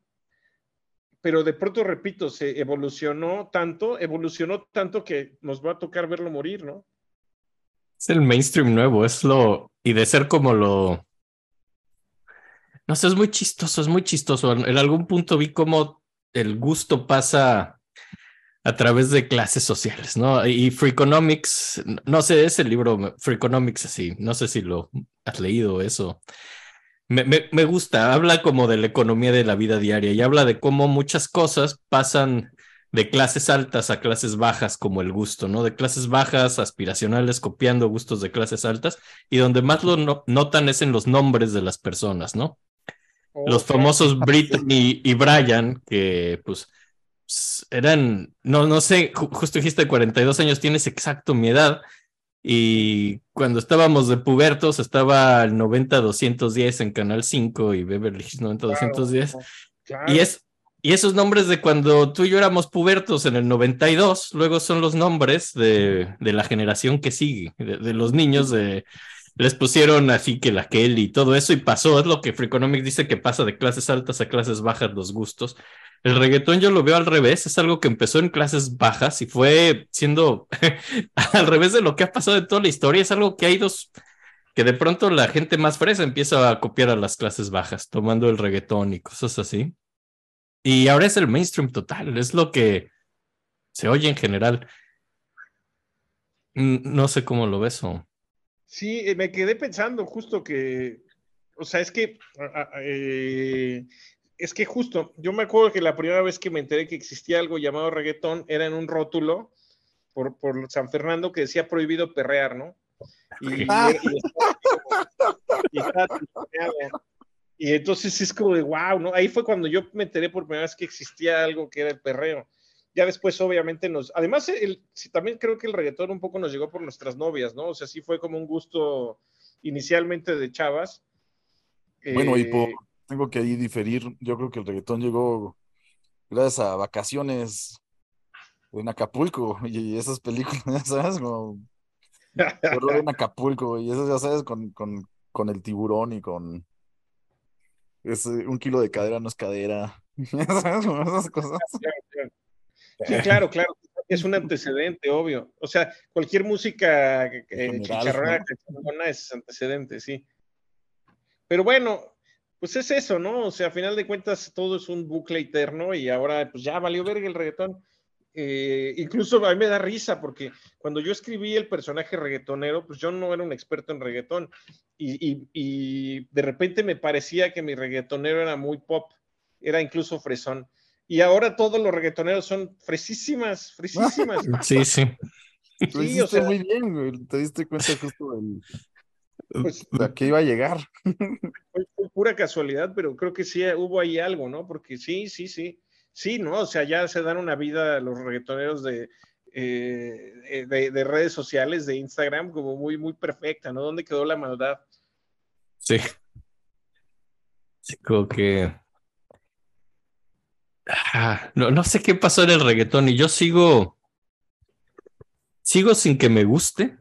S4: pero de pronto, repito, se evolucionó tanto, evolucionó tanto que nos va a tocar verlo morir, ¿no?
S3: Es el mainstream nuevo, es lo, y de ser como lo, no sé, es muy chistoso, es muy chistoso. En algún punto vi cómo el gusto pasa a través de clases sociales, ¿no? Y Freakonomics, no sé, es el libro Freakonomics así, no sé si lo has leído eso. Me, me, gusta, habla como de la economía de la vida diaria y habla de cómo muchas cosas pasan de clases altas a clases bajas, como el gusto, ¿no? De clases bajas, aspiracionales, copiando gustos de clases altas, y donde más lo no, notan es en los nombres de las personas, ¿no? Los famosos Britney y Brian, que pues eran, no, no sé, justo dijiste 42 años, tienes exacto mi edad. Y cuando estábamos de pubertos, estaba el 90-210 en Canal 5 y Beverly Hills 90-210. Claro, claro. Y, es, y esos nombres de cuando tú y yo éramos pubertos en el 92, luego son los nombres de, de la generación que sigue, de, de, los niños de... Les pusieron así que la Kelly y todo eso y pasó, es lo que Freakonomics dice que pasa de clases altas a clases bajas los gustos. El reggaetón yo lo veo al revés, es algo que empezó en clases bajas y fue siendo al revés de lo que ha pasado en toda la historia, es algo que hay dos, que de pronto la gente más fresa empieza a copiar a las clases bajas, tomando el reggaetón y cosas así. Y ahora es el mainstream total, es lo que se oye en general. No sé cómo lo ves o...
S4: Sí, me quedé pensando justo que, o sea, es que eh, es que justo, yo me acuerdo que la primera vez que me enteré que existía algo llamado reggaetón era en un rótulo por, por San Fernando que decía prohibido perrear, ¿no? Y,
S2: Ah.
S4: y entonces es como de wow, ¿no? Ahí fue cuando yo me enteré por primera vez que existía algo que era el perreo. Ya después, obviamente, nos. Además, el, sí, también creo que el reggaetón un poco nos llegó por nuestras novias, ¿no? O sea, sí fue como un gusto inicialmente de chavas.
S2: Bueno, y por,
S4: Eh,
S2: tengo que ahí diferir. Yo creo que el reggaetón llegó gracias a vacaciones en Acapulco y esas películas, ya sabes, como en Acapulco y eso ya sabes, con, con, con el tiburón y con es, un kilo de cadera no es cadera. Ya sabes, como esas cosas.
S4: Claro, claro. Sí, claro, claro. Es un antecedente, obvio. O sea, cualquier música eh, chicharrona
S2: ¿no?
S4: es antecedente, sí. Pero bueno, pues es eso, ¿no? O sea, a final de cuentas todo es un bucle eterno y ahora pues ya valió verga el reggaetón. Eh, incluso a mí me da risa porque cuando yo escribí el personaje reggaetonero, pues yo no era un experto en reggaetón y, y- y de repente me parecía que mi reggaetonero era muy pop, era incluso fresón. Y ahora todos los reggaetoneros son fresísimas, fresísimas.
S3: Sí, sí.
S2: Lo
S4: Sí, o sea-
S2: muy bien, güey. Te diste cuenta justo del-
S4: Pues
S2: de a qué iba a llegar.
S4: fue, fue pura casualidad, pero creo que sí hubo ahí algo, ¿no? Porque sí, sí, sí. Sí, ¿no? O sea, ya se dan una vida los reggaetoneros de, eh, de, de redes sociales, de Instagram, como muy, muy perfecta, ¿no? ¿Dónde quedó la maldad?
S3: Sí. Sí, como que. Ah, no, no sé qué pasó en el reggaetón y yo sigo. Sigo sin que me guste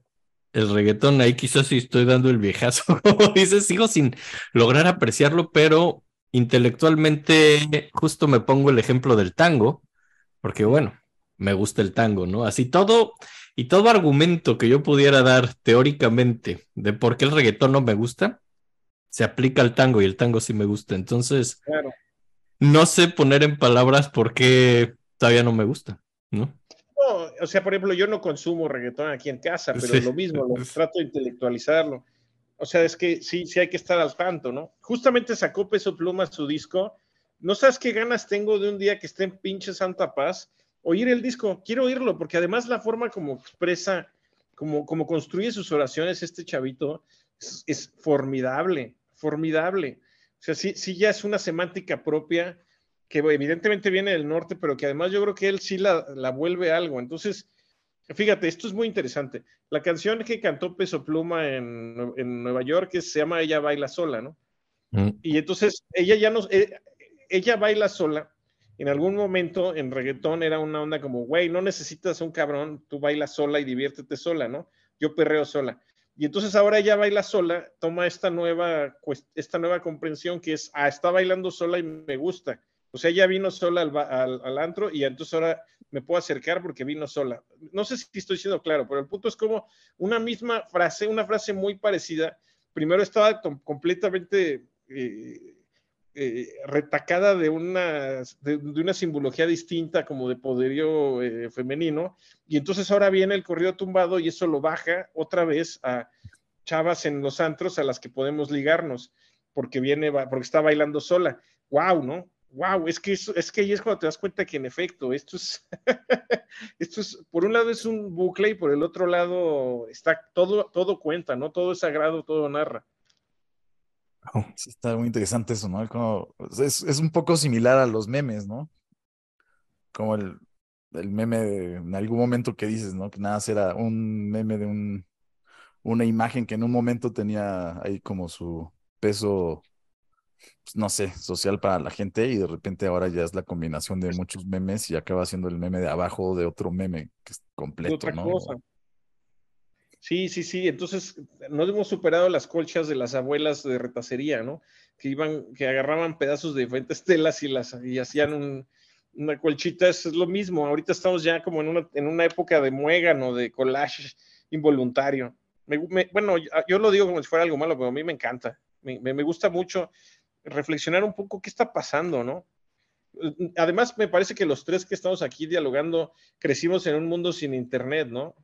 S3: el reggaetón. Ahí quizás sí estoy dando el viejazo, como dices, sigo sin lograr apreciarlo, pero intelectualmente justo me pongo el ejemplo del tango, porque bueno, me gusta el tango, ¿no? Así todo y todo argumento que yo pudiera dar teóricamente de por qué el reggaetón no me gusta, se aplica al tango y el tango sí me gusta. Entonces,
S4: Claro.
S3: No sé poner en palabras por qué todavía no me gusta, ¿no?
S4: No, o sea, por ejemplo, yo no consumo reggaetón aquí en casa, pero
S3: Sí.
S4: lo mismo, lo trato de intelectualizarlo. O sea, es que sí, sí hay que estar al tanto, ¿no? Justamente sacó Peso Pluma su disco. No sabes qué ganas tengo de un día que esté en pinche Santa Paz, oír el disco. Quiero oírlo, porque además la forma como expresa como, como construye sus oraciones este chavito, es, es formidable, formidable. O sea, sí, sí ya es una semántica propia que evidentemente viene del norte, pero que además yo creo que él sí la, la vuelve algo. Entonces, fíjate, esto es muy interesante. La canción que cantó Peso Pluma en, en Nueva York que se llama Ella baila sola, ¿no?
S3: Mm.
S4: Y entonces ella ya no, eh, ella baila sola. En algún momento en reggaetón era una onda como, güey, no necesitas un cabrón, tú bailas sola y diviértete sola, ¿no? Yo perreo sola. Y entonces ahora ella baila sola, toma esta nueva, esta nueva comprensión que es, ah, está bailando sola y me gusta. O sea, ella vino sola al, al, antro y entonces ahora me puedo acercar porque vino sola. No sé si estoy siendo claro, pero el punto es como una misma frase, una frase muy parecida. Primero estaba completamente eh, eh, retacada de una, de, una simbología distinta, como de poderío eh, femenino, y entonces ahora viene el corrido tumbado y eso lo baja otra vez a chavas en los antros a las que podemos ligarnos, porque viene, porque está bailando sola. ¡Wow! ¿no? Wow, es que eso, es que ahí es cuando te das cuenta que en efecto esto es, esto es, por un lado es un bucle y por el otro lado está todo, todo cuenta, ¿no? Todo es sagrado, todo narra.
S2: Está muy interesante eso, ¿no? Como- es, es un poco similar a los memes, ¿no? Como el, el meme de, en algún momento que dices, ¿no? Que nada era un meme de un, una imagen que en un momento tenía ahí como su peso, pues, no sé, social para la gente y de repente ahora ya es la combinación de muchos memes y acaba siendo el meme de abajo de otro meme que es completo,
S4: otra
S2: ¿no?
S4: cosa. Sí, sí, sí. Entonces, no hemos superado las colchas de las abuelas de retacería, ¿no? Que iban, que agarraban pedazos de diferentes telas y las y hacían un- una colchita. Es, es lo mismo. Ahorita estamos ya como en una, en una época de muégano, de collage involuntario. Bueno, yo, lo digo como si fuera algo malo, pero a mí me encanta. Me, me- gusta mucho reflexionar un poco qué está pasando, ¿no? Además, me parece que los tres que estamos aquí dialogando crecimos en un mundo sin internet, ¿no?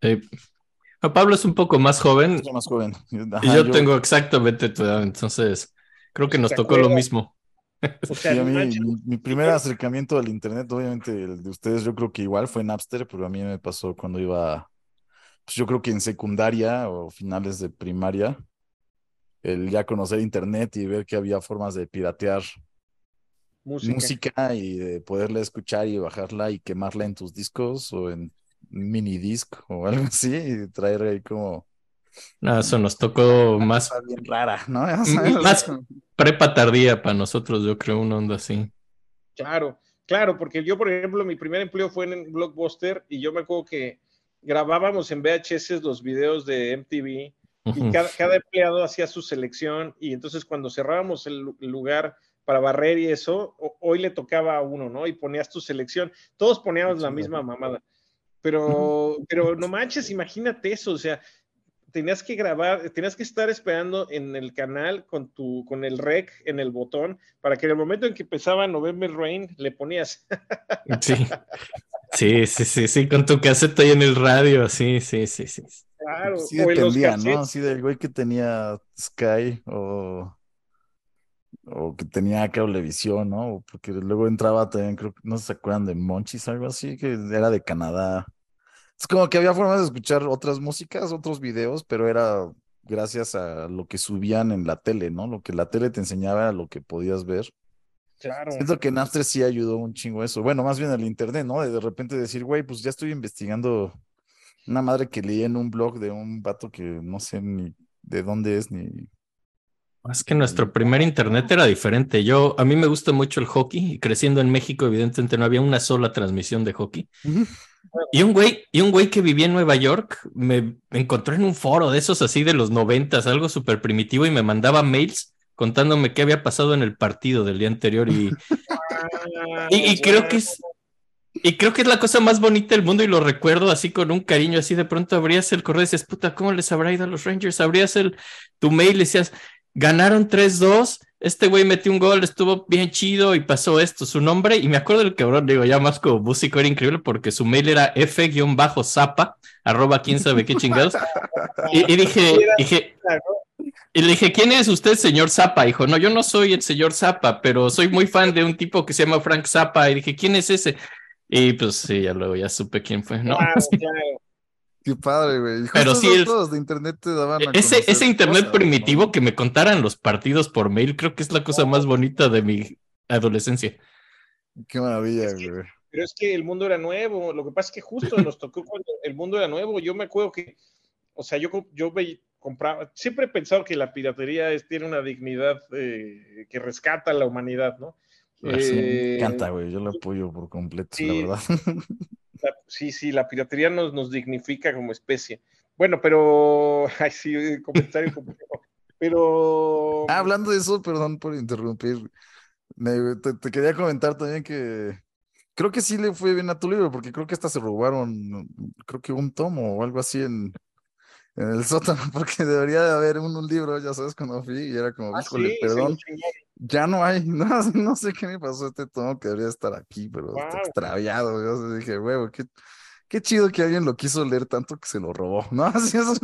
S3: Eh, Pablo es un poco más joven
S2: Soy más joven.
S3: y yo tengo exactamente tu edad, entonces creo que nos
S4: ¿Te
S3: tocó lo mismo.
S4: O sea,
S2: Sí, a
S4: no
S2: mí,
S4: manches,
S2: mi, mi primer acercamiento al internet, obviamente el de ustedes, yo creo que igual fue Napster, pero a mí me pasó cuando iba, pues yo creo que en secundaria o finales de primaria, el ya conocer internet y ver que había formas de piratear
S4: música.
S2: música y de poderla escuchar y bajarla y quemarla en tus discos o en mini disc o algo así y traer ahí como
S3: No, eso nos tocó más
S2: bien rara, ¿no?
S3: Más- prepa tardía para nosotros, yo creo, una onda así.
S4: Claro, claro, porque yo, por ejemplo, mi primer empleo fue en Blockbuster y yo me acuerdo que grabábamos en VHS los videos de MTV y cada, cada empleado hacía su selección y entonces cuando cerrábamos el, lu- el lugar para barrer y eso, hoy le tocaba a uno, ¿no? Y ponías tu selección. Todos poníamos la misma mamada. Pero, pero no manches, imagínate eso, o sea, tenías que grabar, tenías que estar esperando en el canal con tu, con el rec en el botón, para que en el momento en que empezaba November Rain le ponías.
S3: Sí. Sí, sí, sí, sí, con tu caseta ahí en el radio, sí, sí, sí, sí.
S4: Claro,
S2: Sí dependía, ¿no? Así del güey que tenía Sky o, o que tenía Cablevisión, ¿no? O Porque luego entraba también, creo que no se acuerdan de Monchis, algo así, que era de Canadá. Es como que había formas de escuchar otras músicas, otros videos, pero era gracias a lo que subían en la tele, ¿no? Lo que la tele te enseñaba era lo que podías ver.
S4: Claro.
S2: Siento que Napster sí ayudó un chingo eso. Bueno, más bien el internet, ¿no? De, de repente decir, güey, pues ya estoy investigando una madre que leí en un blog de un vato que no sé ni de dónde es ni.
S3: Es que nuestro primer internet era diferente. Yo, a mí me gusta mucho el hockey y creciendo en México, evidentemente no había una sola transmisión de hockey. Y un güey, y un güey que vivía en Nueva York me, encontró en un foro de esos así de los noventas, algo súper primitivo, y me mandaba mails contándome qué había pasado en el partido del día anterior. Y, y, y creo que es, y creo que es la cosa más bonita del mundo y lo recuerdo así con un cariño, así de pronto abrías el correo y decías, puta, ¿cómo les habrá ido a los Rangers? Abrías el, tu mail y decías, ganaron 3-2, este güey metió un gol, estuvo bien chido y pasó esto, su nombre, y me acuerdo del cabrón, digo, ya más como músico era increíble porque su mail era f-zapa, arroba quién sabe qué chingados, y, y dije, dije, y le dije, ¿quién es usted, señor Zappa? Dijo, no, yo no soy el señor Zappa, pero soy muy fan de un tipo que se llama Frank Zappa. Y dije, ¿quién es ese? Y pues sí, ya luego ya supe quién fue, ¿no?
S4: Claro, claro.
S2: Qué padre, güey.
S3: Pero sí, el-
S2: todos de internet te daban a
S3: Ese, internet
S2: cosas,
S3: primitivo
S2: ¿no?
S3: que me contaran los partidos por mail, creo que es la cosa más bonita de mi adolescencia.
S2: Qué maravilla,
S4: Es que-
S2: güey.
S4: Pero es que el mundo era nuevo. Lo que pasa es que justo nos tocó cuando el mundo era nuevo. Yo me acuerdo que, o sea, yo, yo compraba, siempre he pensado que la piratería es, tiene una dignidad eh, que rescata a la humanidad, ¿no?
S2: Sí, me
S4: Eh,
S2: encanta, güey. Yo lo apoyo por completo,
S4: sí.
S2: la verdad.
S4: la- sí, sí, la piratería nos, nos dignifica como especie. Bueno, pero, ay, sí, eh, comentario complejo. Pero,
S2: Ah, hablando de eso, perdón por interrumpir. Me- te, te quería comentar también que creo que sí le fue bien a tu libro, porque creo que hasta se robaron, creo que un tomo o algo así en, en el sótano, porque debería de haber un, un libro, ya sabes, cuando fui y era como,
S4: ah, sí,
S2: perdón. Ya no hay, no, no sé qué me pasó a este tomo que debería estar aquí, pero está extraviado. Yo dije, huevo, qué, qué chido que alguien lo quiso leer tanto que se lo robó, ¿no? Así es.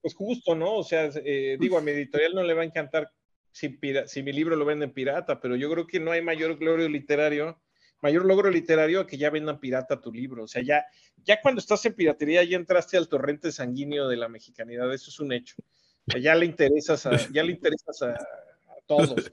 S4: Pues justo, ¿no? O sea, eh, digo, a mi editorial no le va a encantar si, pira- si mi libro lo venden pirata, pero yo creo que no hay mayor logro literario, mayor logro literario que ya vendan pirata tu libro. O sea, ya, ya cuando estás en piratería ya entraste al torrente sanguíneo de la mexicanidad, eso es un hecho. O sea, ya le interesas a, ya le interesas a todos.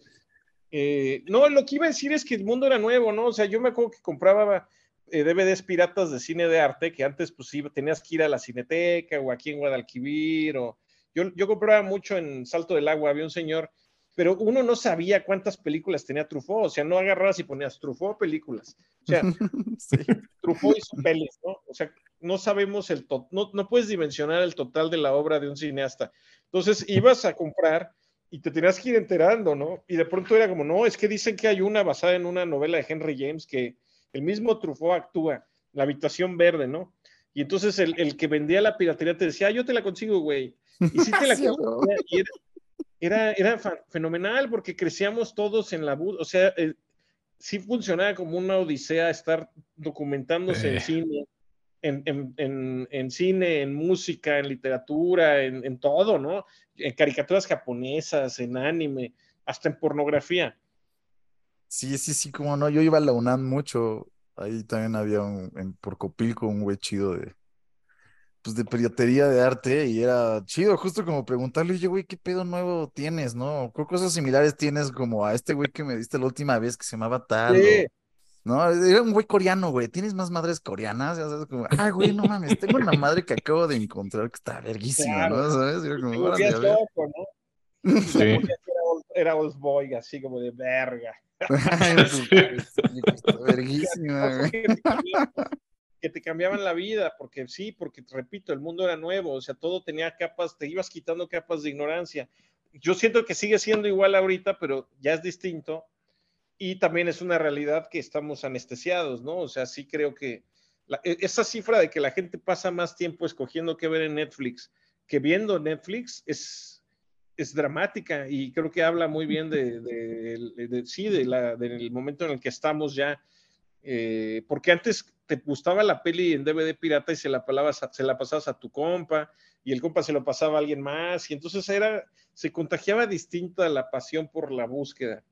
S4: Eh, no, lo que iba a decir es que el mundo era nuevo, ¿no? O sea, yo me acuerdo que compraba eh, DVDs piratas de cine de arte, que antes pues iba- tenías que ir a la cineteca o aquí en Guadalquivir, o yo, yo compraba mucho en Salto del Agua, había un señor, pero uno no sabía cuántas películas tenía Truffaut, o sea, no agarrabas y ponías Truffaut películas, o sea,
S2: Sí.
S4: Truffaut hizo pelis, ¿no? O sea, no sabemos el no, no puedes dimensionar el total de la obra de un cineasta. Entonces ibas a comprar y te tenías que ir enterando, ¿no? Y de pronto era como, no, es que dicen que hay una basada en una novela de Henry James que el mismo Truffaut actúa, La habitación verde, ¿no? Y entonces el, el que vendía la piratería te decía, ah, yo te la consigo, güey. Y sí te la
S2: güey.
S4: Y era, era, fenomenal porque crecíamos todos en la búsqueda, o sea, eh, sí funcionaba como una odisea estar documentándose en
S3: Eh.
S4: cine, en, en- en- en cine, en música, en literatura, en, en todo, ¿no? En caricaturas japonesas, en anime, hasta en pornografía.
S2: Sí, sí, sí, como no, yo iba a la UNAM mucho, ahí también había un, en Porcopilco un güey chido de, pues de piratería de arte y era chido, justo como preguntarle, oye, güey, ¿qué pedo nuevo tienes, no? ¿Qué cosas similares tienes como a este güey que me diste la última vez que se llamaba tal?
S4: Sí.
S2: o- no, era un güey coreano, güey, ¿tienes más madres coreanas? Ya sabes, como, ah, güey, no mames, tengo una madre que acabo de encontrar que está verguísima, ¿no? ¿Sabes? Era como,
S4: Te
S2: órale,
S4: volvías
S2: a ver.
S4: loco, ¿no?
S3: Sí.
S4: Era old, era old boy, así como de verga.
S2: Verguísima, güey.
S4: que te, cambiaban, que te cambiaban la vida, porque sí, porque te repito, el mundo era nuevo, o sea, todo tenía capas, te ibas quitando capas de ignorancia. Yo siento que sigue siendo igual ahorita, pero ya es distinto. Y también es una realidad que estamos anestesiados, ¿no? O sea, sí creo que e- esa cifra de que la gente pasa más tiempo escogiendo qué ver en Netflix que viendo Netflix es, es dramática y creo que habla muy bien de, de- de- sí, la, del momento en el que estamos ya. Eh, porque antes te gustaba la peli en DVD pirata y se la, palabas se la pasabas a tu compa y el compa se lo pasaba a alguien más y entonces era, se contagiaba distinta la pasión por la búsqueda.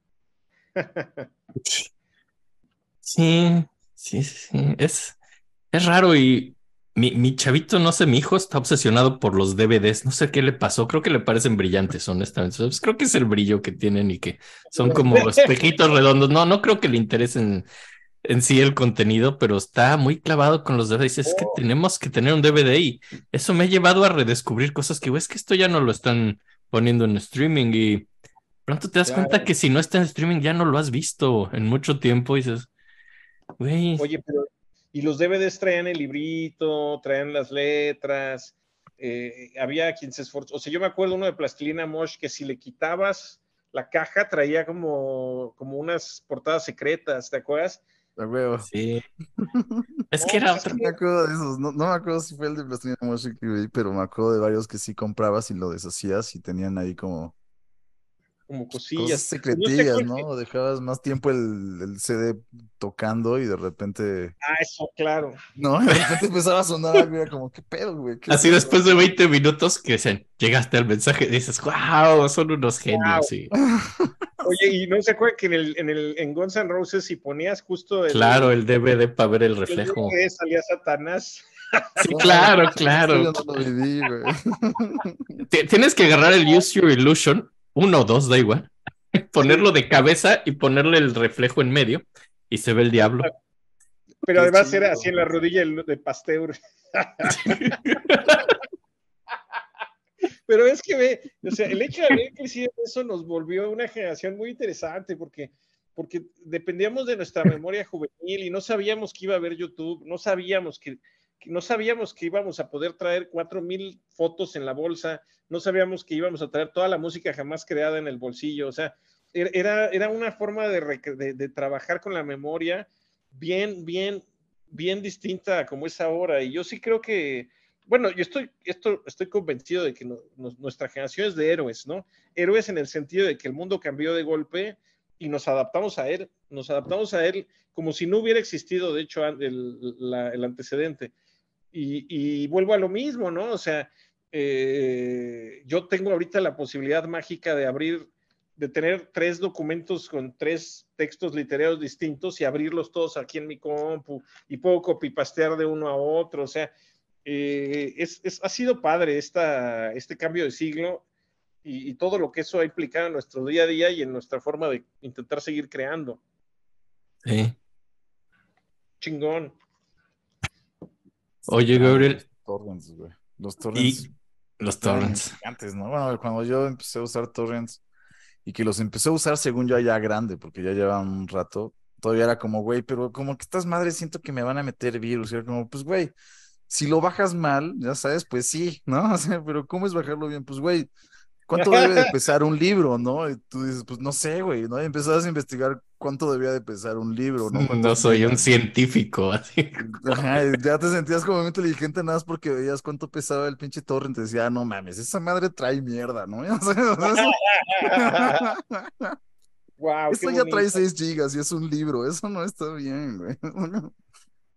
S3: Sí, sí, sí. Es, es raro y mi, mi chavito, no sé, mi hijo está obsesionado por los DVDs. No sé qué le pasó. Creo que le parecen brillantes, honestamente. Pues creo que es el brillo que tienen y que son como espejitos redondos. No, no creo que le interesen en sí el contenido, pero está muy clavado con los DVDs. Es que tenemos que tener un DVD y eso me ha llevado a redescubrir cosas que, es que esto ya no lo están poniendo en streaming y pronto te das
S4: Claro.
S3: cuenta que si no está en streaming ya no lo has visto en mucho tiempo y dices, güey,
S4: Oye, pero y los DVDs traían el librito, traían las letras, eh, había quien se esforzó, o sea, yo me acuerdo uno de Plastilina Mosh que si le quitabas la caja traía como, como unas portadas secretas, ¿te acuerdas?
S2: A huevo.
S3: sí. Es que era
S4: pues es
S3: otra.
S2: Me acuerdo de esos, no, no me acuerdo si fue el de Plastilina Mosh que vi, pero me acuerdo de varios que sí comprabas y lo deshacías y tenían ahí como
S4: Como
S2: cosas
S4: cosillas. Sé
S2: secretillas, ¿no? Dejabas más tiempo el, el CD tocando y de repente,
S4: Ah, eso, claro.
S2: ¿no? De repente empezaba a sonar algo era como, ¿qué pedo, güey? ¿Qué
S3: Así
S2: pedo?"
S3: después de 20 minutos que se, llegaste al mensaje y dices, wow, son unos genios. sí.
S4: Oye, y no se acuerdan que en el, en el, en Guns N' Roses si ponías justo el,
S3: Claro, el DVD para ver el
S4: el
S3: reflejo.
S4: DVD salía Satanás.
S3: Sí, claro,
S2: Yo
S3: claro.
S2: no lo viví, güey.
S3: Ti- Tienes que agarrar el Use Your Illusion, uno o dos, da igual. Ponerlo de cabeza y ponerle el reflejo en medio y se ve el diablo.
S4: Pero
S2: Qué
S4: además era así en la rodilla el- de Pasteur. Pero es que ve, o sea, el hecho de haber crecido eso nos volvió una generación muy interesante porque, porque dependíamos de nuestra memoria juvenil y no sabíamos que iba a haber YouTube, no sabíamos que no sabíamos que íbamos a poder traer cuatro mil fotos en la bolsa, no sabíamos que íbamos a traer toda la música jamás creada en el bolsillo, o sea, er- era, era una forma de, de- trabajar con la memoria bien, bien, bien distinta como es ahora. Y yo sí creo que, bueno, yo estoy, esto, estoy convencido de que nuestra generación es de héroes, ¿no? Héroes en el sentido de que el mundo cambió de golpe y nos adaptamos a él, nos adaptamos a él como si no hubiera existido, de hecho, el, el antecedente. Y, y vuelvo a lo mismo, ¿no? O sea, eh, yo tengo ahorita la posibilidad mágica de abrir, de tener tres documentos con tres textos literarios distintos y abrirlos todos aquí en mi compu y puedo copipastear de uno a otro. O sea, eh, es, es- ha sido padre esta, este cambio de siglo y, y todo lo que eso ha implicado en nuestro día a día y en nuestra forma de intentar seguir creando.
S3: Sí.
S4: Chingón.
S3: Oye, Gabriel,
S2: Torrents, güey. Los torrents.
S3: y los torrents.
S2: gigantes, ¿no? Bueno, cuando yo empecé a usar torrents y que los empecé a usar según yo ya grande, porque ya llevaban un rato, todavía era como, güey, pero como que estas madres siento que me van a meter virus. Y era como, pues, güey, si lo bajas mal, ya sabes, pues sí, ¿no? O sea, pero ¿cómo es bajarlo bien? Pues, güey, ¿cuánto debe de pesar un libro, no? Y tú dices, pues no sé, güey, ¿no? Y empezabas a investigar cuánto debía de pesar un libro, ¿no?
S3: No
S2: ¿Cuántos
S3: soy un científico, así.
S2: Ajá, y ya te sentías como muy inteligente nada más porque veías cuánto pesaba el pinche torrent. Te decía, "Ah, no mames, esa madre trae mierda, ¿no? O sea, eso,
S4: wow,
S2: esto ya trae 6 gigas y es un libro, eso no está bien, güey.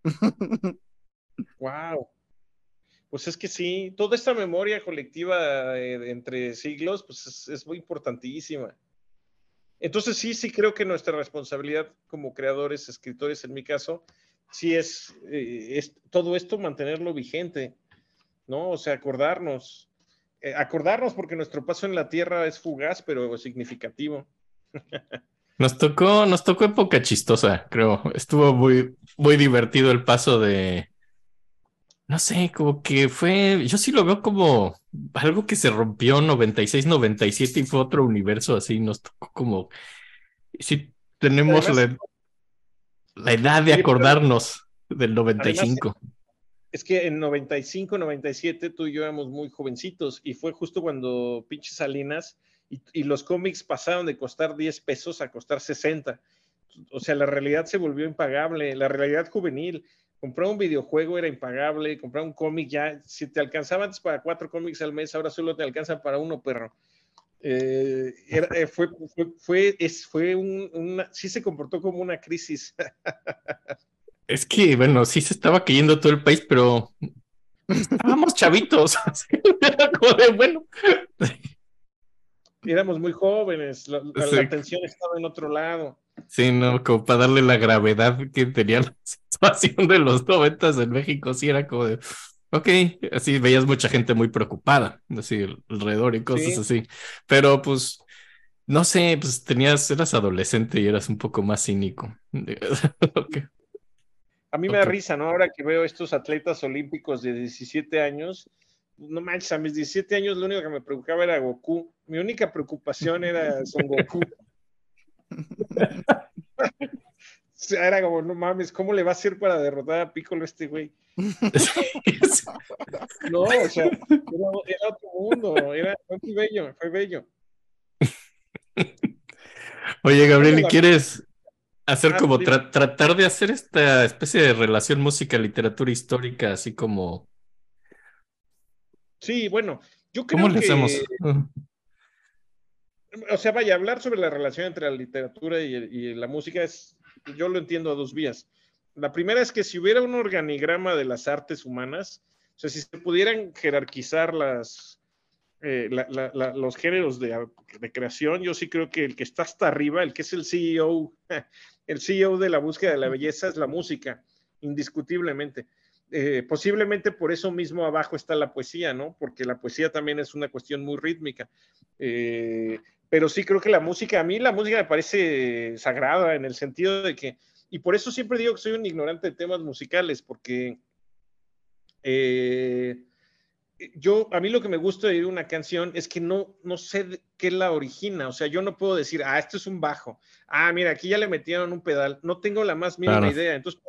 S4: Wow. Pues es que sí, toda esta memoria colectiva eh, entre siglos, pues es, es muy importantísima. Entonces sí, sí creo que nuestra responsabilidad como creadores, escritores, en mi caso, sí es, eh, es todo esto mantenerlo vigente, ¿no? O sea, acordarnos, eh, acordarnos porque nuestro paso en la Tierra es fugaz, pero significativo.
S3: Nos tocó, nos tocó época chistosa, creo. Estuvo muy, muy divertido el paso de. No sé, como que fue. Yo sí lo veo como algo que se rompió 96, 97 y fue otro universo así. Nos tocó como. Sí, tenemos
S4: Además-
S3: la, la edad de acordarnos del 95.
S4: Es que en 95, 97 tú y yo éramos muy jovencitos y fue justo cuando pinche Salinas y, y los cómics pasaron de costar 10 pesos a costar 60. O sea, la realidad se volvió impagable, la realidad juvenil. Comprar un videojuego era impagable, comprar un cómic ya, si te alcanzaba antes para cuatro cómics al mes, ahora solo te alcanza para uno, perro. Eh, era- eh, fue, fue, fue, es, fue un, una, sí se comportó como una crisis.
S3: Es que, bueno, sí se estaba cayendo todo el país, pero estábamos chavitos. bueno,
S4: Éramos muy jóvenes, la, la-
S3: Sí.
S4: la atención estaba en otro lado.
S3: Sí, no, como para darle la gravedad que tenía la situación de los noventas en México, sí era como de, ok, así veías mucha gente muy preocupada, así alrededor y cosas
S4: Sí.
S3: así, pero pues, no sé, pues tenías, eras adolescente y eras un poco más cínico.
S4: A mí me da risa, ¿no? Ahora que veo estos atletas olímpicos de 17 años, no manches, a mis 17 años lo único que me preocupaba era Goku. Mi única preocupación era Son Goku. Era como, no mames, ¿cómo le va a hacer para derrotar a Piccolo este güey? No, o sea, era, era otro mundo, era, fue muy bello, fue bello.
S3: Oye, Gabriel, ¿y quieres hacer
S4: Ah,
S3: como tra- tratar de hacer esta especie de relación música-literatura histórica, así como,
S4: Sí, bueno, yo creo
S3: ¿cómo le
S4: que...
S3: hacemos?
S4: O sea, vaya, hablar sobre la relación entre la literatura y, y la música es, yo lo entiendo a dos vías. La primera es que si hubiera un organigrama de las artes humanas, o sea, si se pudieran jerarquizar las, eh, la- la- la- los géneros de, de creación, yo sí creo que el que está hasta arriba, el que es el CEO, el CEO de la búsqueda de la belleza es la música, indiscutiblemente. Eh, posiblemente por eso mismo abajo está la poesía, ¿no? Porque la poesía también es una cuestión muy rítmica. Eh, pero sí creo que la música, a mí la música me parece sagrada en el sentido de que, y por eso siempre digo que soy un ignorante de temas musicales, porque eh, yo, a mí lo que me gusta de oír una canción es que no, no sé qué la origina, o sea, yo no puedo decir, ah, esto es un bajo, ah, mira, aquí ya le metieron un pedal, no tengo la más mínima idea, entonces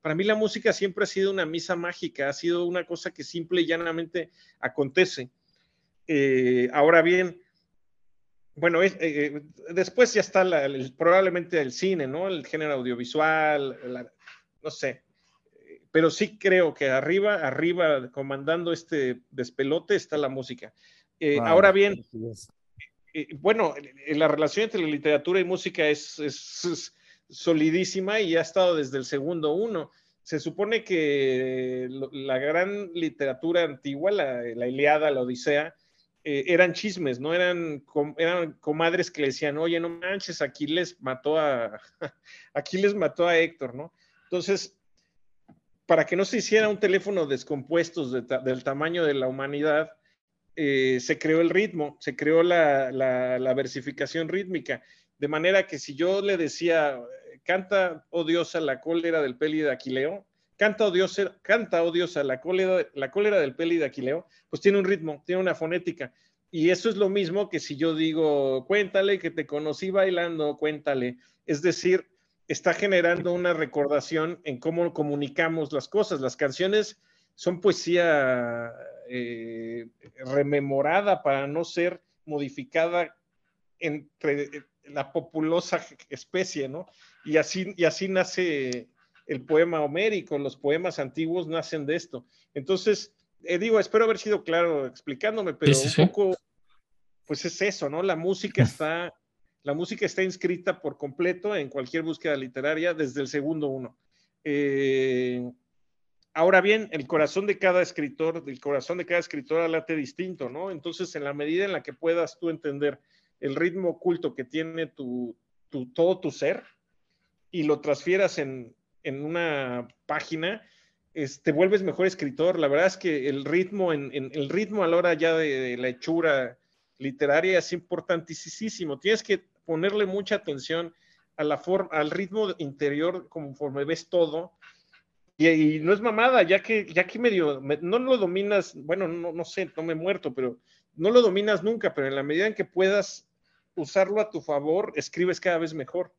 S4: para mí la música siempre ha sido una misa mágica, ha sido una cosa que simple y llanamente acontece. Eh, ahora bien, bueno, eh, después ya está probablemente el cine, ¿no? El género audiovisual, no sé, pero sí creo que arriba, arriba, comandando este despelote está la música. Eh, ahora bien, bueno, la relación entre la literatura y música es, es solidísima y ha estado desde el segundo uno. Se supone que la gran literatura antigua, la, Iliada, la Odisea, eh, eran chismes, ¿no? Eran, eran comadres que le decían, oye, no manches, Aquiles mató a, Aquiles mató a Héctor, ¿no? Entonces, para que no se hiciera un teléfono descompuesto del tamaño de la humanidad, eh, se creó el ritmo, se creó la, la, versificación rítmica, de manera que si yo le decía, canta, odiosa oh la cólera del peli de Aquileo, canta, odiosa, canta, odiosa la cólera, la cólera del peli de Aquileo, pues tiene un ritmo, tiene una fonética. Y eso es lo mismo que si yo digo, cuéntale que te conocí bailando, cuéntale. Es decir, está generando una recordación en cómo comunicamos las cosas. Las canciones son poesía eh, rememorada para no ser modificada entre la populosa especie, ¿no? Y así, y así nace el poema homérico, los poemas antiguos nacen de esto. Entonces, eh, digo, espero haber sido claro explicándome, pero un poco, pues es eso, ¿no? La música está, la música está inscrita por completo en cualquier búsqueda literaria desde el segundo uno. Eh, ahora bien, el corazón de cada escritor, el corazón de cada escritor late distinto, ¿no? Entonces, en la medida en la que puedas tú entender el ritmo oculto que tiene tu, todo tu ser, y lo transfieras en, una página, te vuelves mejor escritor. La verdad es que el ritmo, en, el ritmo a la hora ya de, la hechura literaria es importantísimo. Tienes que ponerle mucha atención a la forma, al ritmo interior conforme ves todo. Y, no es mamada, ya que, ya que medio, no lo dominas, bueno, no, sé, no me muerto, pero no lo dominas nunca, pero en la medida en que puedas usarlo a tu favor, escribes cada vez mejor.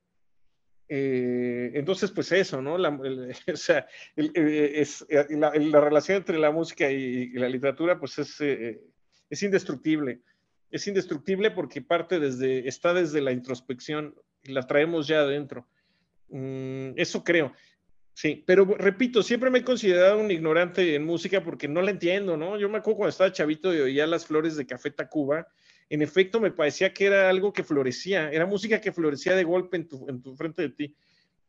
S4: Eh, entonces, pues eso, ¿no? La, o sea, eh, es, eh, la, relación entre la música y, la literatura, pues es, es indestructible. Es indestructible porque parte desde, está desde la introspección y la traemos ya adentro. Mm, eso creo. Sí, pero repito, siempre me he considerado un ignorante en música porque no la entiendo, ¿no? Yo me acuerdo cuando estaba chavito y oía las flores de Café Tacuba en efecto me parecía que era algo que florecía, era música que florecía de golpe en tu, en tu frente de ti.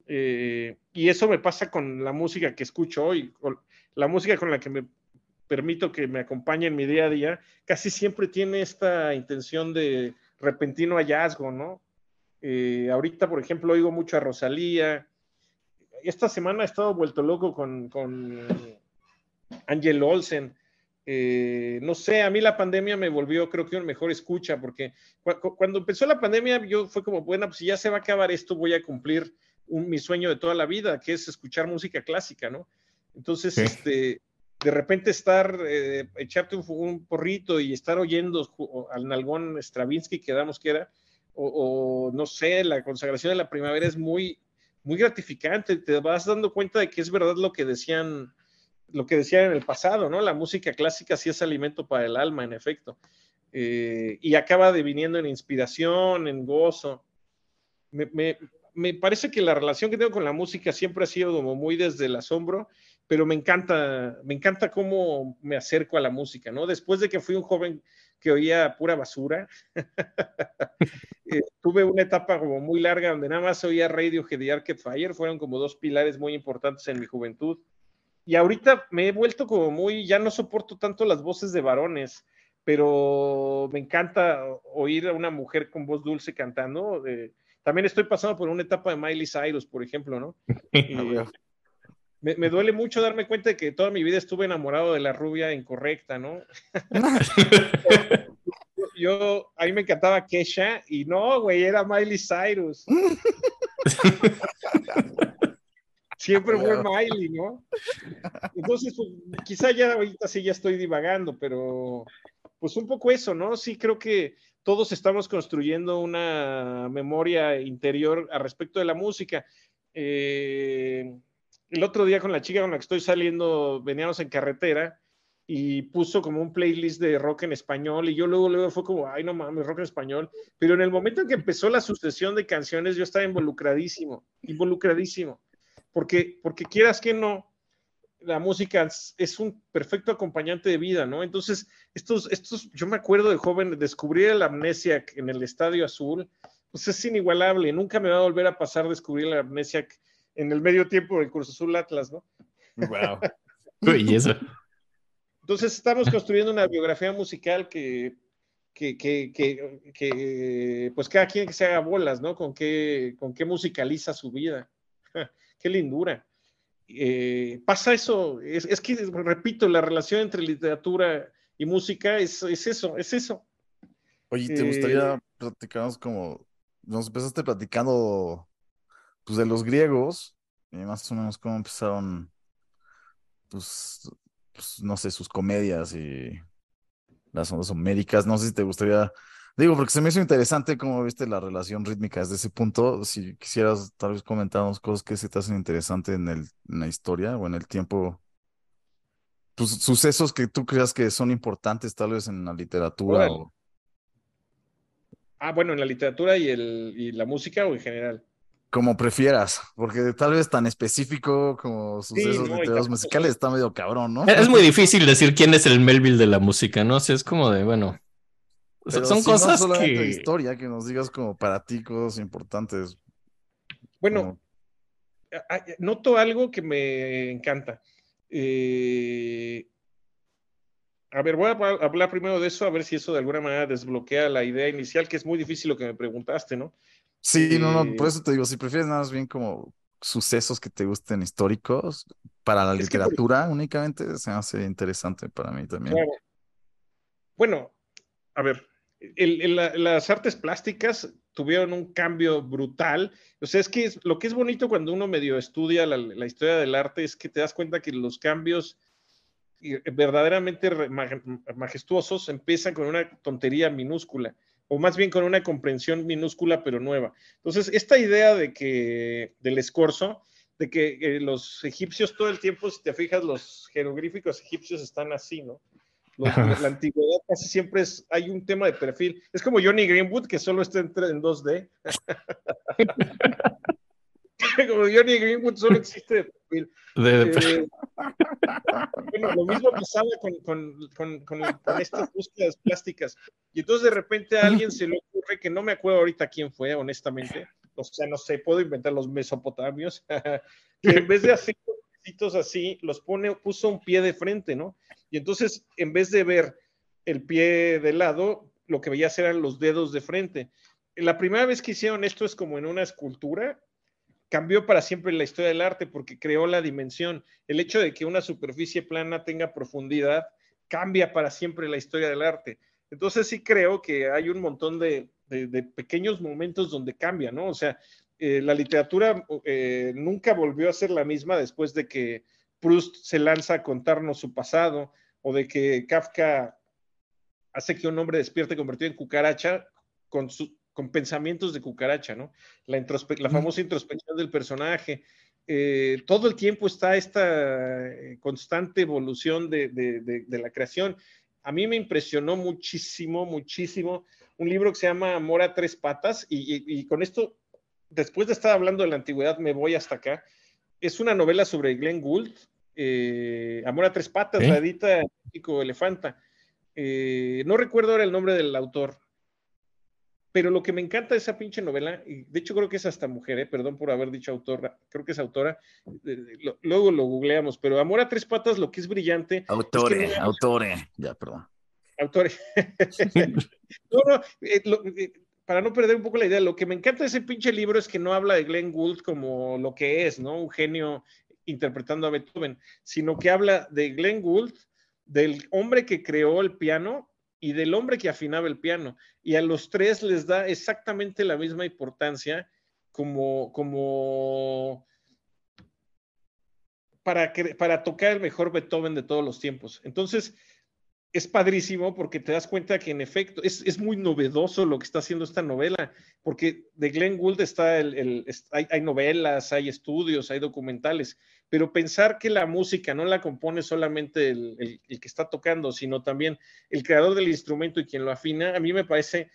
S4: Eh, y eso me pasa con la música que escucho hoy, la música con la que me permito que me acompañe en mi día a día, casi siempre tiene esta intención de repentino hallazgo, ¿no? Eh, ahorita, por ejemplo, oigo mucho a Rosalía. Esta semana he estado vuelto loco con, con Angel Olsen. Eh, no sé, a mí la pandemia me volvió, creo que un mejor escucha, porque cuando empezó la pandemia, yo fue como, bueno, pues si ya se va a acabar esto, voy a cumplir mi sueño de toda la vida, que es escuchar música clásica, ¿no? Entonces, este, de repente estar, eh, echarte un, porrito y estar oyendo al nalgón Stravinsky, que damos que era, o, no sé, la consagración de la primavera es muy, muy gratificante, te vas dando cuenta de que es verdad lo que decían lo que decía en el pasado, ¿no? La música clásica sí es alimento para el alma, en efecto. Eh, y acaba deviniendo en inspiración, en gozo. Me, parece que la relación que tengo con la música siempre ha sido muy desde el asombro, pero me encanta, me encanta cómo me acerco a la música, ¿no? Después de que fui un joven que oía pura basura, eh, tuve una etapa como muy larga donde nada más oía Radiohead y Arcade Fire, fueron como dos pilares muy importantes en mi juventud y ahorita me he vuelto como muy, ya no soporto tanto las voces de varones, pero me encanta oír a una mujer con voz dulce cantando. también estoy pasando por una etapa de Miley Cyrus, por ejemplo, ¿no? me, me duele mucho darme cuenta de que toda mi vida estuve enamorado de la rubia incorrecta, ¿no? Yo, a mí me encantaba Kesha y no, güey, era Miley Cyrus. Siempre fue
S2: Claro.
S4: Miley, ¿no? Entonces, pues, quizá ya ahorita sí ya estoy divagando, pero pues un poco eso, ¿no? Sí creo que todos estamos construyendo una memoria interior al respecto de la música. Eh, el otro día con la chica con la que estoy saliendo, veníamos en carretera y puso como un playlist de rock en español y yo luego, luego fue como, ay, no mames, rock en español. Pero en el momento en que empezó la sucesión de canciones, yo estaba involucradísimo, involucradísimo. Porque, porque quieras que no, la música es- es un perfecto acompañante de vida, ¿no? Entonces, estos, estos, yo me acuerdo de joven, descubrir el Amnesiac en el Estadio Azul, pues es inigualable. Nunca me va a volver a pasar descubrir el Amnesiac en el medio tiempo del Cruz Azul Atlas, ¿no?
S2: Wow.
S3: y eso.
S4: Entonces estamos construyendo una biografía musical que, que, que, que, que, pues cada quien que se haga bolas, ¿no? Con qué, con qué musicaliza su vida. Qué lindura. Eh, pasa eso, es, es, que, repito, la relación entre literatura y música es, es eso, es eso.
S2: Oye, ¿te gustaría platicarnos como, nos empezaste platicando, pues, de los griegos, y más o menos cómo empezaron, pues, pues, no sé, sus comedias y las ondas homéricas. No sé si te gustaría, digo, porque se me hizo interesante cómo viste la relación rítmica desde ese punto. Si quisieras tal vez comentarnos cosas que se te hacen interesantes en, el, en la historia o en el tiempo, pues sucesos que tú creas que son importantes tal vez en la literatura. O...
S4: Ah, bueno, en la literatura y, el, y la música o en general.
S2: Como prefieras, porque tal vez tan específico como sucesos
S4: no,
S2: literarios
S4: tampoco-
S2: musicales está medio cabrón, ¿no?
S3: Es muy difícil decir quién es el Melville de la música, ¿no? O sea, es como de, bueno,
S2: Pero
S3: son
S2: no
S3: cosas
S2: solamente de
S3: que...
S2: historia, que nos digas como para ti cosas importantes.
S4: Bueno,
S2: como-
S4: noto algo que me encanta. Eh, a ver, voy a hablar primero de eso, a ver si eso de alguna manera desbloquea la idea inicial, que es muy difícil lo que me preguntaste, ¿no?
S2: Sí, no, no, por
S4: eh,
S2: eso te digo, si prefieres nada más bien como sucesos que te gusten históricos, para la
S4: Es que por-
S2: literatura únicamente se hace interesante para mí también.
S4: Claro. Bueno, a ver, las artes plásticas tuvieron un cambio brutal. O sea, es que lo que es bonito cuando uno medio estudia la, historia del arte es que te das cuenta que los cambios eh, verdaderamente majestuosos empiezan con una tontería minúscula, o más bien con una comprensión minúscula pero nueva. Entonces, esta idea de que, del escorzo, de que eh, los egipcios todo el tiempo, si te fijas, los jeroglíficos egipcios están así, ¿no? Los- la antigüedad casi siempre es, hay un tema de perfil. Es como Johnny Greenwood, que solo está en, en 2D. como Johnny Greenwood solo existe de perfil.
S3: de- de-
S4: Eh, bueno, lo mismo pasaba con, con, con, con- estas búsquedas plásticas. Y entonces de repente a alguien se le ocurre, que no me acuerdo ahorita quién fue, honestamente, o sea, no sé, puedo inventar los mesopotamios, que en vez de hacer así, los pone, puso un pie de frente, ¿no? Y entonces, en vez de ver el pie de lado, lo que veías eran los dedos de frente. La primera vez que hicieron esto es como en una escultura, cambió para siempre la historia del arte porque creó la dimensión. El hecho de que una superficie plana tenga profundidad cambia para siempre la historia del arte. Entonces sí creo que hay un montón de, pequeños momentos donde cambia, ¿no? O sea, eh, la literatura eh, nunca volvió a ser la misma después de que Proust se lanza a contarnos su pasado o de que Kafka hace que un hombre despierte convertido en cucaracha con, su- con pensamientos de cucaracha, ¿no? La, introspe- la famosa introspección del personaje. Eh, todo el tiempo está esta eh, constante evolución de, de- de- de la creación. A mí me impresionó muchísimo, muchísimo un libro que se llama Amor a tres patas y, y- y con esto, después de estar hablando de la antigüedad, me voy hasta acá. Es una novela sobre Glenn Gould, eh, Amor a tres patas,
S3: ¿Eh?
S4: la edita Chico Elefanta. Eh, no recuerdo ahora el nombre del autor, pero lo que me encanta de esa pinche novela, y de hecho creo que es hasta mujer, eh, perdón por haber dicho autora, creo que es autora, eh, lo- luego lo googleamos, pero Amor a tres patas, lo que es brillante,
S2: Autore,
S4: no-
S2: autore. Ya, perdón.
S4: autores. no, no, eh, lo- para no perder un poco la idea, lo que me encanta de ese pinche libro es que no habla de Glenn Gould como lo que es, ¿no? Un genio interpretando a Beethoven, sino que habla de Glenn Gould, del hombre que creó el piano y del hombre que afinaba el piano. Y a los tres les da exactamente la misma importancia como, como para, para tocar el mejor Beethoven de todos los tiempos. Entonces, es padrísimo porque te das cuenta que en efecto es, muy novedoso lo que está haciendo esta novela, porque de Glenn Gould está el, hay, novelas, hay estudios, hay documentales, pero pensar que la música no la compone solamente el, que está tocando, sino también el creador del instrumento y quien lo afina, a mí me parece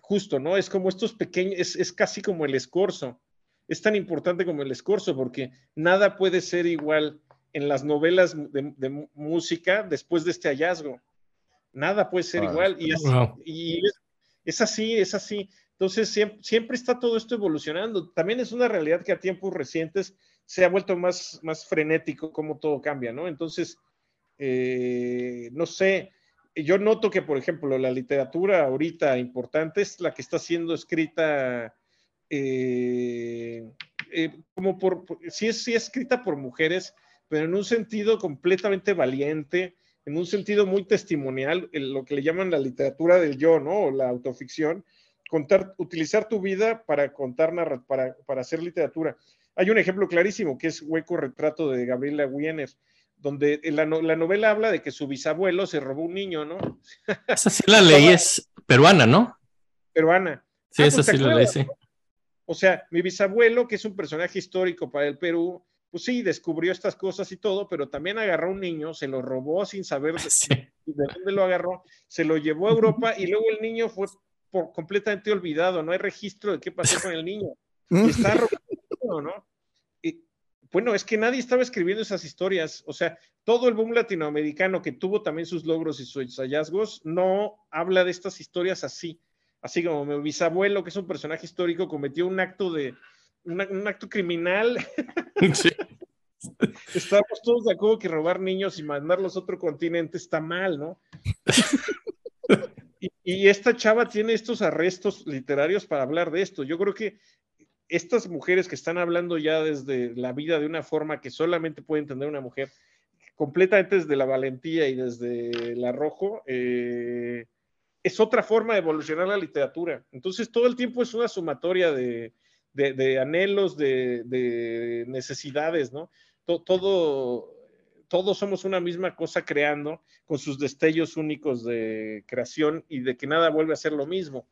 S4: justo, ¿no? Es como estos pequeños, es, casi como el escorzo, es tan importante como el escorzo, porque nada puede ser igual en las novelas de música después de este hallazgo Nada puede ser igual. Y, es, así, es así. Entonces, siempre, está todo esto evolucionando. También es una realidad que a tiempos recientes se ha vuelto más, más frenético como todo cambia, ¿no? Entonces, eh, no sé, yo noto que, por ejemplo, la literatura ahorita importante es la que está siendo escrita eh, eh, como por, sí es, sí es escrita por mujeres, pero en un sentido completamente valiente, en un sentido muy testimonial, lo que le llaman la literatura del yo, ¿no? O la autoficción, contar, utilizar tu vida para contar, para, para hacer literatura. Hay un ejemplo clarísimo que es Hueco Retrato de Gabriela Wiener, donde la, la, novela habla de que su bisabuelo se robó un niño, ¿no?
S3: Esa sí la leí, es peruana, ¿no?
S4: Peruana.
S3: Sí, ah, esa pues, sí la leí, sí.
S4: O sea, mi bisabuelo, que es un personaje histórico para el Perú, pues sí, descubrió estas cosas y todo, pero también agarró a un niño, se lo robó sin saber de, dónde lo agarró, se lo llevó a Europa y luego el niño fue completamente olvidado, no hay registro de qué pasó con el niño. está robado, ¿no? Y, bueno, es que nadie estaba escribiendo esas historias, o sea, todo el boom latinoamericano que tuvo también sus logros y sus hallazgos, no habla de estas historias así. Así como mi bisabuelo, que es un personaje histórico, cometió un acto de, un acto criminal. Estamos todos de acuerdo que robar niños y mandarlos a otro continente está mal, ¿no? y, esta chava tiene estos arrestos literarios para hablar de esto. Yo creo que estas mujeres que están hablando ya desde la vida de una forma que solamente puede entender una mujer, completamente desde la valentía y desde el arrojo, eh, es otra forma de evolucionar la literatura. Entonces, todo el tiempo es una sumatoria de, de, anhelos, de, necesidades, ¿no? Todo, todos somos una misma cosa creando con sus destellos únicos de creación y de que nada vuelve a ser lo mismo.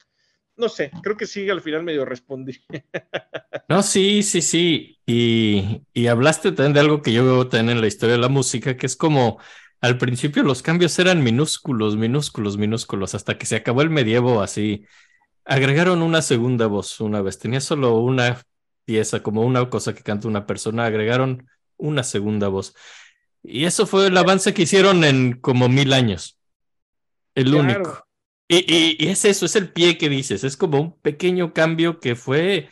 S4: No sé, creo que sí, al final medio respondí.
S3: No, sí, sí, sí. Y, y hablaste también de algo que yo veo también en la historia de la música, que es como al principio los cambios eran minúsculos, minúsculos, minúsculos, hasta que se acabó el medievo así Agregaron una segunda voz una vez. Tenía solo una pieza, como una cosa que canta una persona. Agregaron una segunda voz. Y eso fue el avance que hicieron en como mil años. El único. Y, y, es eso, es el pie que dices. Es como un pequeño cambio que fue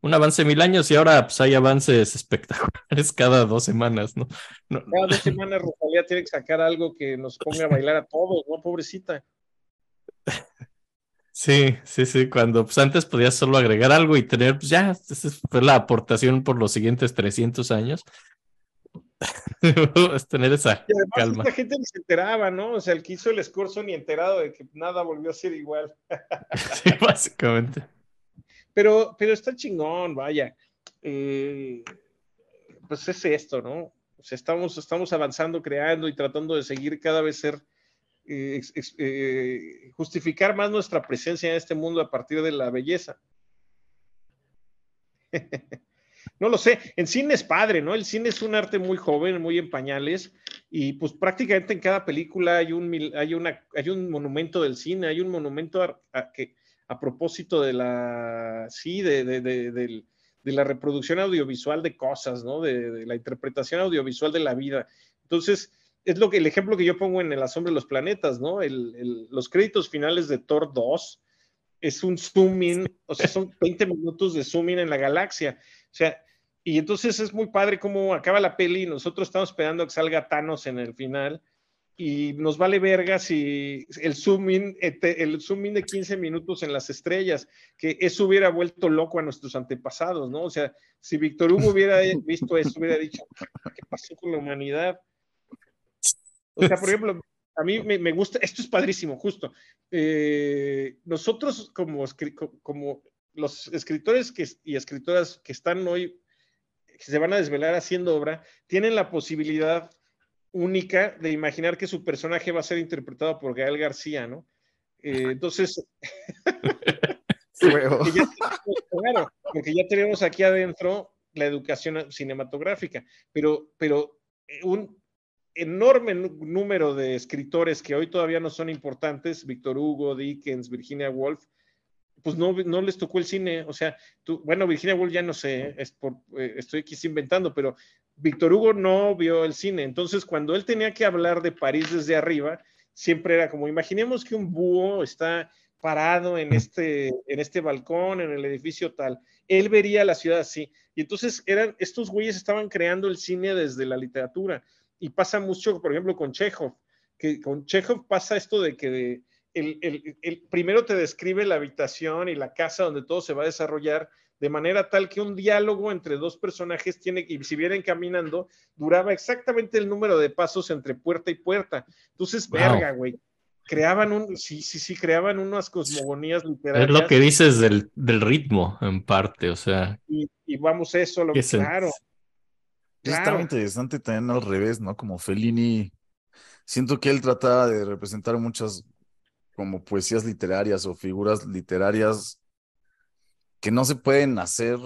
S3: un avance de mil años y ahora pues, hay avances espectaculares cada dos semanas, ¿no?
S4: no cada dos semanas Rosalía tiene que sacar algo que nos ponga a bailar a todos, ¿no? Pobrecita.
S3: Sí, sí, sí, cuando pues, antes podías solo agregar algo y tener, pues ya, esa fue la aportación por los siguientes 300 años. es tener esa
S4: y además, calma. Esta gente ni se enteraba, ¿no? O sea, el que hizo el escorzo ni enterado de que nada volvió a ser igual.
S3: sí, básicamente.
S4: Pero, pero está chingón, vaya. Eh, pues es esto, ¿no? O sea, estamos, estamos avanzando, creando y tratando de seguir cada vez ser eh, eh, justificar más nuestra presencia en este mundo a partir de la belleza. no lo sé, en cine es padre, ¿no? El cine es un arte muy joven, muy en pañales, y pues prácticamente en cada película hay un, hay hay un monumento del cine, hay un monumento a, que, a propósito de la, sí, de, de, de, la reproducción audiovisual de cosas, ¿no? De, la interpretación audiovisual de la vida. Entonces, es lo que el ejemplo que yo pongo en La sombra de los planetas, ¿no? los créditos finales de Thor 2 es un zoom in, o sea, son 20 minutos de zoom in en la galaxia. O sea, y entonces es muy padre cómo acaba la peli y nosotros estamos esperando que salga Thanos en el final. y nos vale verga si el zoom in, el zoom in de 15 minutos en las estrellas, que eso hubiera vuelto loco a nuestros antepasados, ¿no? O sea, si Víctor Hugo hubiera visto eso, hubiera dicho, ¿qué pasó con la humanidad? O sea, por ejemplo, a mí me, me gusta, esto es padrísimo, justo. Eh, nosotros como, como los escritores que, y escritoras que están hoy, que se van a desvelar haciendo obra, tienen la posibilidad única de imaginar que su personaje va a ser interpretado por Gael García, ¿no? Eh, entonces, claro, porque ya tenemos aquí adentro la educación cinematográfica, pero, pero eh, un enorme número de escritores que hoy todavía no son importantes, Víctor Hugo, Dickens, Virginia Woolf, pues no, les tocó el cine, o sea, tú, bueno, Virginia Woolf ya no sé, es por, eh, estoy aquí inventando, pero Víctor Hugo no vio el cine, entonces cuando él tenía que hablar de París desde arriba, siempre era como, imaginemos que un búho está parado en este, en este balcón, en el edificio tal, él vería la ciudad así, y entonces eran, estos güeyes estaban creando el cine desde la literatura, y pasa mucho, por ejemplo, con Chekhov, que con Chekhov pasa esto de que el, el, primero te describe la habitación y la casa donde todo se va a desarrollar, de manera tal que un diálogo entre dos personajes tiene que, si vienen caminando, duraba exactamente el número de pasos entre puerta y puerta. Entonces, verga, güey. Creaban un, sí, sí, sí, creaban unas cosmogonías literarias.
S3: Es lo que dices del, del ritmo, en parte, o sea.
S4: Y, vamos, eso, lo que, claro.
S2: Estaba interesante también al revés, ¿no? Como Fellini, siento que él trataba de representar muchas como poesías literarias o figuras literarias que no se pueden hacer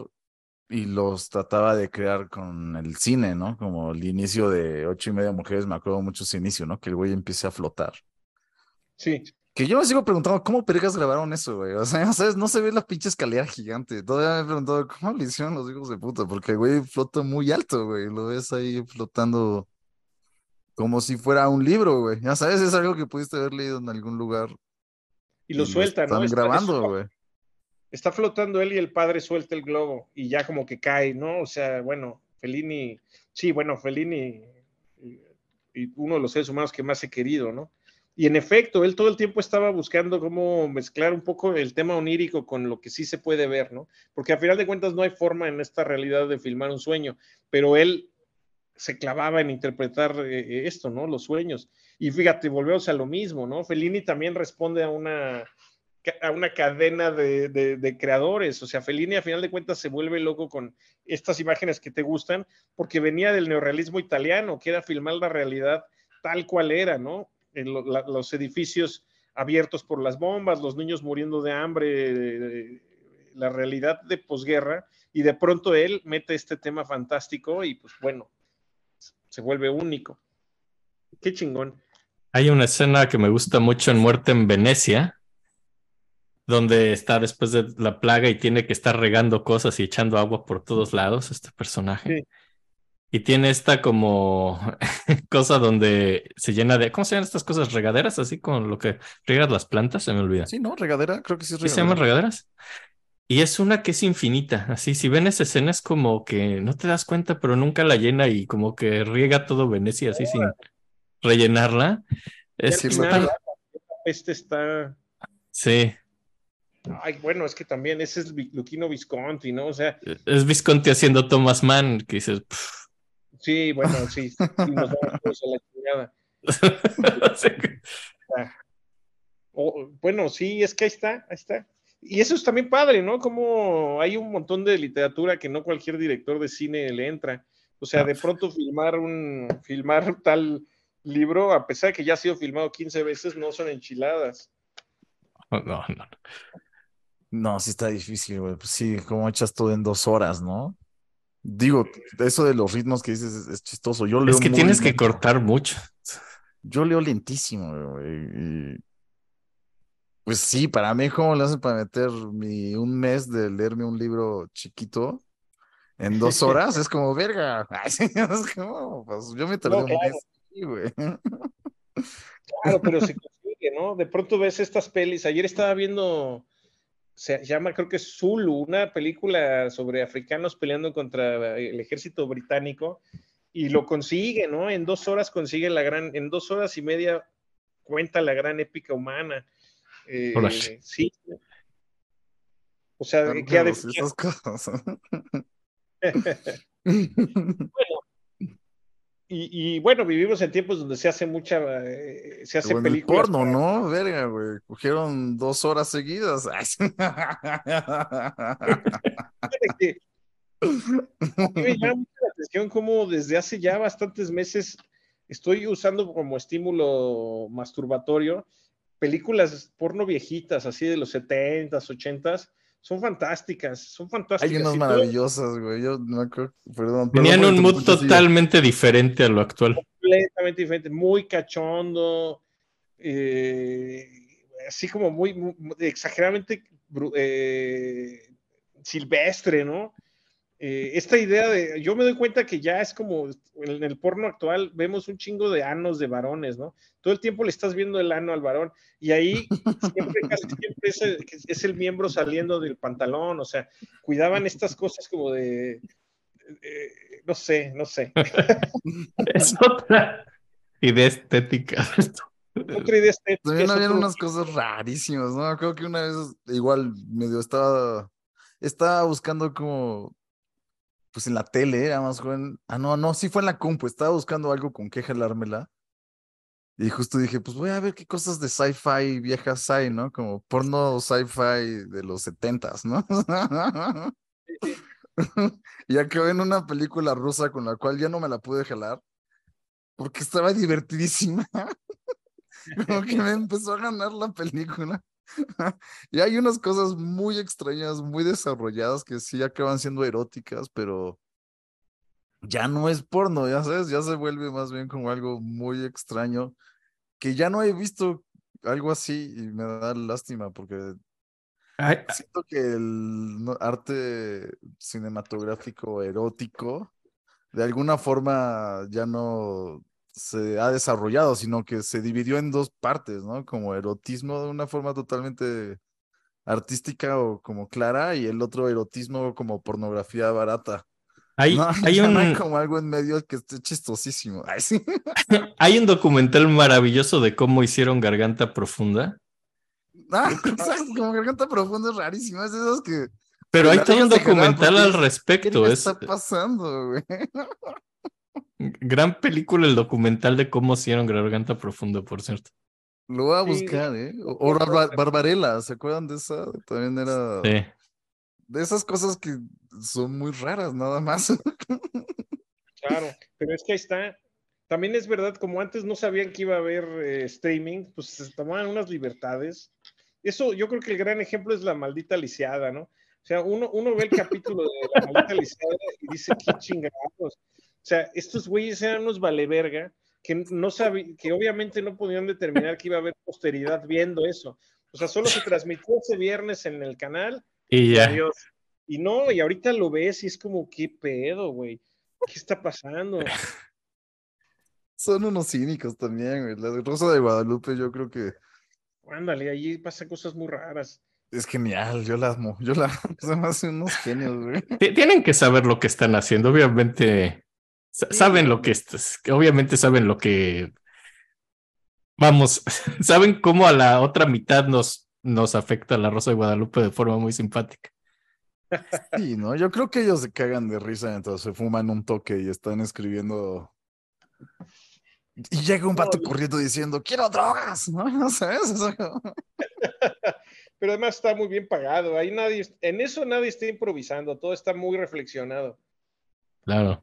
S2: y los trataba de crear con el cine, ¿no? Como el inicio de ocho y media mujeres, me acuerdo mucho ese inicio, ¿no? Que el güey empiece a flotar.
S4: Sí.
S2: Que yo me sigo preguntando, ¿cómo pergas grabaron eso, güey? O sea, ¿sabes? No se ve la pinche escalera gigante. Todavía me he preguntado, ¿cómo lo hicieron los hijos de puta? Porque el güey flota muy alto, güey. Lo ves ahí flotando como si fuera un libro, güey. Ya sabes, es algo que pudiste haber leído en algún lugar.
S4: Y lo sueltan,
S2: ¿no? Están grabando, güey
S4: está flotando él y el padre suelta el globo y ya como que cae, ¿no? O sea, bueno, Fellini, sí, bueno, Fellini, y uno de los seres humanos que más he querido, ¿no? Y en efecto, él todo el tiempo estaba buscando cómo mezclar un poco el tema onírico con lo que sí se puede ver, ¿no? Porque a final de cuentas no hay forma en esta realidad de filmar un sueño, pero él se clavaba en interpretar eh, esto, ¿no? Los sueños. Y fíjate, volvemos a lo mismo, ¿no? Fellini también responde a una, a una cadena de, creadores. O sea, Fellini a final de cuentas se vuelve loco con estas imágenes que te gustan porque venía del neorrealismo italiano, que era filmar la realidad tal cual era, ¿no? En los edificios abiertos por las bombas, los niños muriendo de hambre, la realidad de posguerra, y de pronto él mete este tema fantástico y pues bueno, se vuelve único. Qué chingón.
S3: Hay una escena que me gusta mucho en Muerte en Venecia, donde está después de la plaga y tiene que estar regando cosas y echando agua por todos lados, este personaje. Y tiene esta como cosa donde se llena de, ¿cómo se llaman estas cosas? Regaderas, así con lo que riegas las plantas, se me olvida.
S2: Sí, ¿no? Regadera, creo que sí es regadera.
S3: ¿Sí se llaman regaderas? Y es una que es infinita, así, si ven esa escena es como que no te das cuenta, pero nunca la llena y como que riega todo Venecia así sin rellenarla.
S4: Es, está... Este está...
S3: Sí,
S4: Ay, bueno, es que también ese es Luquino Visconti, ¿no? O sea.
S3: Es Visconti haciendo Thomas Mann, que dices.
S4: Sí, bueno, sí, sí nos vamos a la chingada. bueno, sí, es que ahí está, ahí está. Y eso es también padre, ¿no? Como hay un montón de literatura que no cualquier director de cine le entra. O sea, de pronto filmar un, filmar tal libro, a pesar de que ya ha sido filmado 15 veces, no son enchiladas.
S3: No, no.
S2: No, sí está difícil, güey. Pues sí, como echas todo en dos horas, ¿no? Digo, eso de los ritmos que dices es, chistoso. Yo leo
S3: es que tienes que cortar mucho.
S2: Yo leo lentísimo, güey. Pues sí, para mí, ¿cómo le hacen para meter mi, un mes de leerme un libro chiquito en dos horas? es como, verga. es como, pues, yo me tardé un mes, güey.
S4: Claro, pero se consigue, ¿no? De pronto ves estas pelis. Ayer estaba viendo se llama, creo que es Zulu, una película sobre africanos peleando contra el ejército británico. y lo consigue, ¿no? En dos horas consigue la gran, en dos horas y media cuenta la gran épica humana. Eh, sí. O sea, que ha de-
S2: sí, esas cosas.
S4: y, y, bueno, vivimos en tiempos donde se hace mucha, eh, se hace
S2: el
S4: películas.
S2: porno,
S4: para-
S2: ¿no? Verga, güey. Cogieron dos horas seguidas.
S4: Que me llama mucho la atención cómo desde hace ya bastantes meses estoy usando como estímulo masturbatorio películas porno viejitas, así de los 70s, 80s. Son fantásticas, son fantásticas.
S2: Hay unas maravillosas, güey. Yo no creo. Perdón.
S3: Tenían
S2: perdón
S3: un mood totalmente diferente a lo actual.
S4: completamente diferente, muy cachondo, eh, así como muy, muy- exageradamente eh, silvestre, ¿no? Eh, esta idea de, yo me doy cuenta que ya es como en el porno actual vemos un chingo de anos de varones, ¿no? Todo el tiempo le estás viendo el ano al varón y ahí siempre, casi siempre es el, es el miembro saliendo del pantalón, o sea, cuidaban estas cosas como de, eh, no sé, no sé.
S3: Es otra idea estética.
S4: Otra idea estética.
S2: También habían
S4: otro-
S2: unas cosas rarísimas, ¿no? Creo que una vez igual medio estaba, estaba buscando como, pues en la tele, era más joven. Ah, no, no, sí fue en la compu, estaba buscando algo con que jalármela. Y justo dije, pues voy a ver qué cosas de sci-fi viejas hay, ¿no? Como porno sci-fi de los setentas, ¿no? y acabé en una película rusa con la cual ya no me la pude jalar porque estaba divertidísima. Como que me empezó a ganar la película. y hay unas cosas muy extrañas, muy desarrolladas que sí acaban siendo eróticas, pero ya no es porno, ya sabes, ya se vuelve más bien como algo muy extraño, que ya no he visto algo así y me da lástima porque
S3: Ay,
S2: siento que el arte cinematográfico erótico de alguna forma ya no se ha desarrollado, sino que se dividió en dos partes, ¿no? Como erotismo de una forma totalmente artística o como clara y el otro erotismo como pornografía barata.
S3: hay,
S2: No,
S3: hay un,
S2: no hay como algo en medio que esté chistosísimo. Ay, sí.
S3: hay un documental maravilloso de cómo hicieron Garganta Profunda,
S2: Ah, exacto, como garganta profunda es rarísimo, es de esos que
S3: pero hay todo un documental al
S2: ¿qué
S3: respecto. Es
S2: está pasando, güey?
S3: Gran película el documental de cómo hicieron Garganta Profunda, por cierto.
S2: Lo voy a
S4: Sí,
S2: buscar, ¿eh? O, o Barba- Barbarella, ¿se acuerdan de esa? También era
S3: Sí.
S2: de esas cosas que son muy raras, nada más.
S4: Claro, pero es que ahí está. También es verdad, como antes no sabían que iba a haber eh, streaming, pues se tomaban unas libertades. Eso, yo creo que el gran ejemplo es la maldita lisiada, ¿no? O sea, uno, uno ve el capítulo de la maldita lisiada y dice, qué chingados. O sea, estos güeyes eran unos valeverga que no sabían, que obviamente no podían determinar que iba a haber posteridad viendo eso. O sea, solo se transmitió ese viernes en el canal
S3: Y ya.
S4: Adiós. Y no, y ahorita lo ves y es como, ¿qué pedo, güey? ¿Qué está pasando?
S2: Son unos cínicos también, güey. La de Rosa de Guadalupe, yo creo que
S4: Ándale, allí pasan cosas muy raras.
S2: es genial. Yo la amo. Yo la se me hacen unos genios, güey.
S3: T- Tienen que saber lo que están haciendo, obviamente. Saben lo que es, obviamente saben lo que. Vamos, saben cómo a la otra mitad nos, nos afecta la Rosa de Guadalupe de forma muy simpática.
S2: Sí, ¿no? Yo creo que ellos se cagan de risa mientras se fuman un toque y están escribiendo. Y llega un vato
S4: No,
S2: corriendo diciendo, quiero drogas, ¿no? ¿No sabes? O sea, como-
S4: Pero además está muy bien pagado. Ahí nadie, en eso nadie está improvisando, todo está muy reflexionado.
S3: Claro.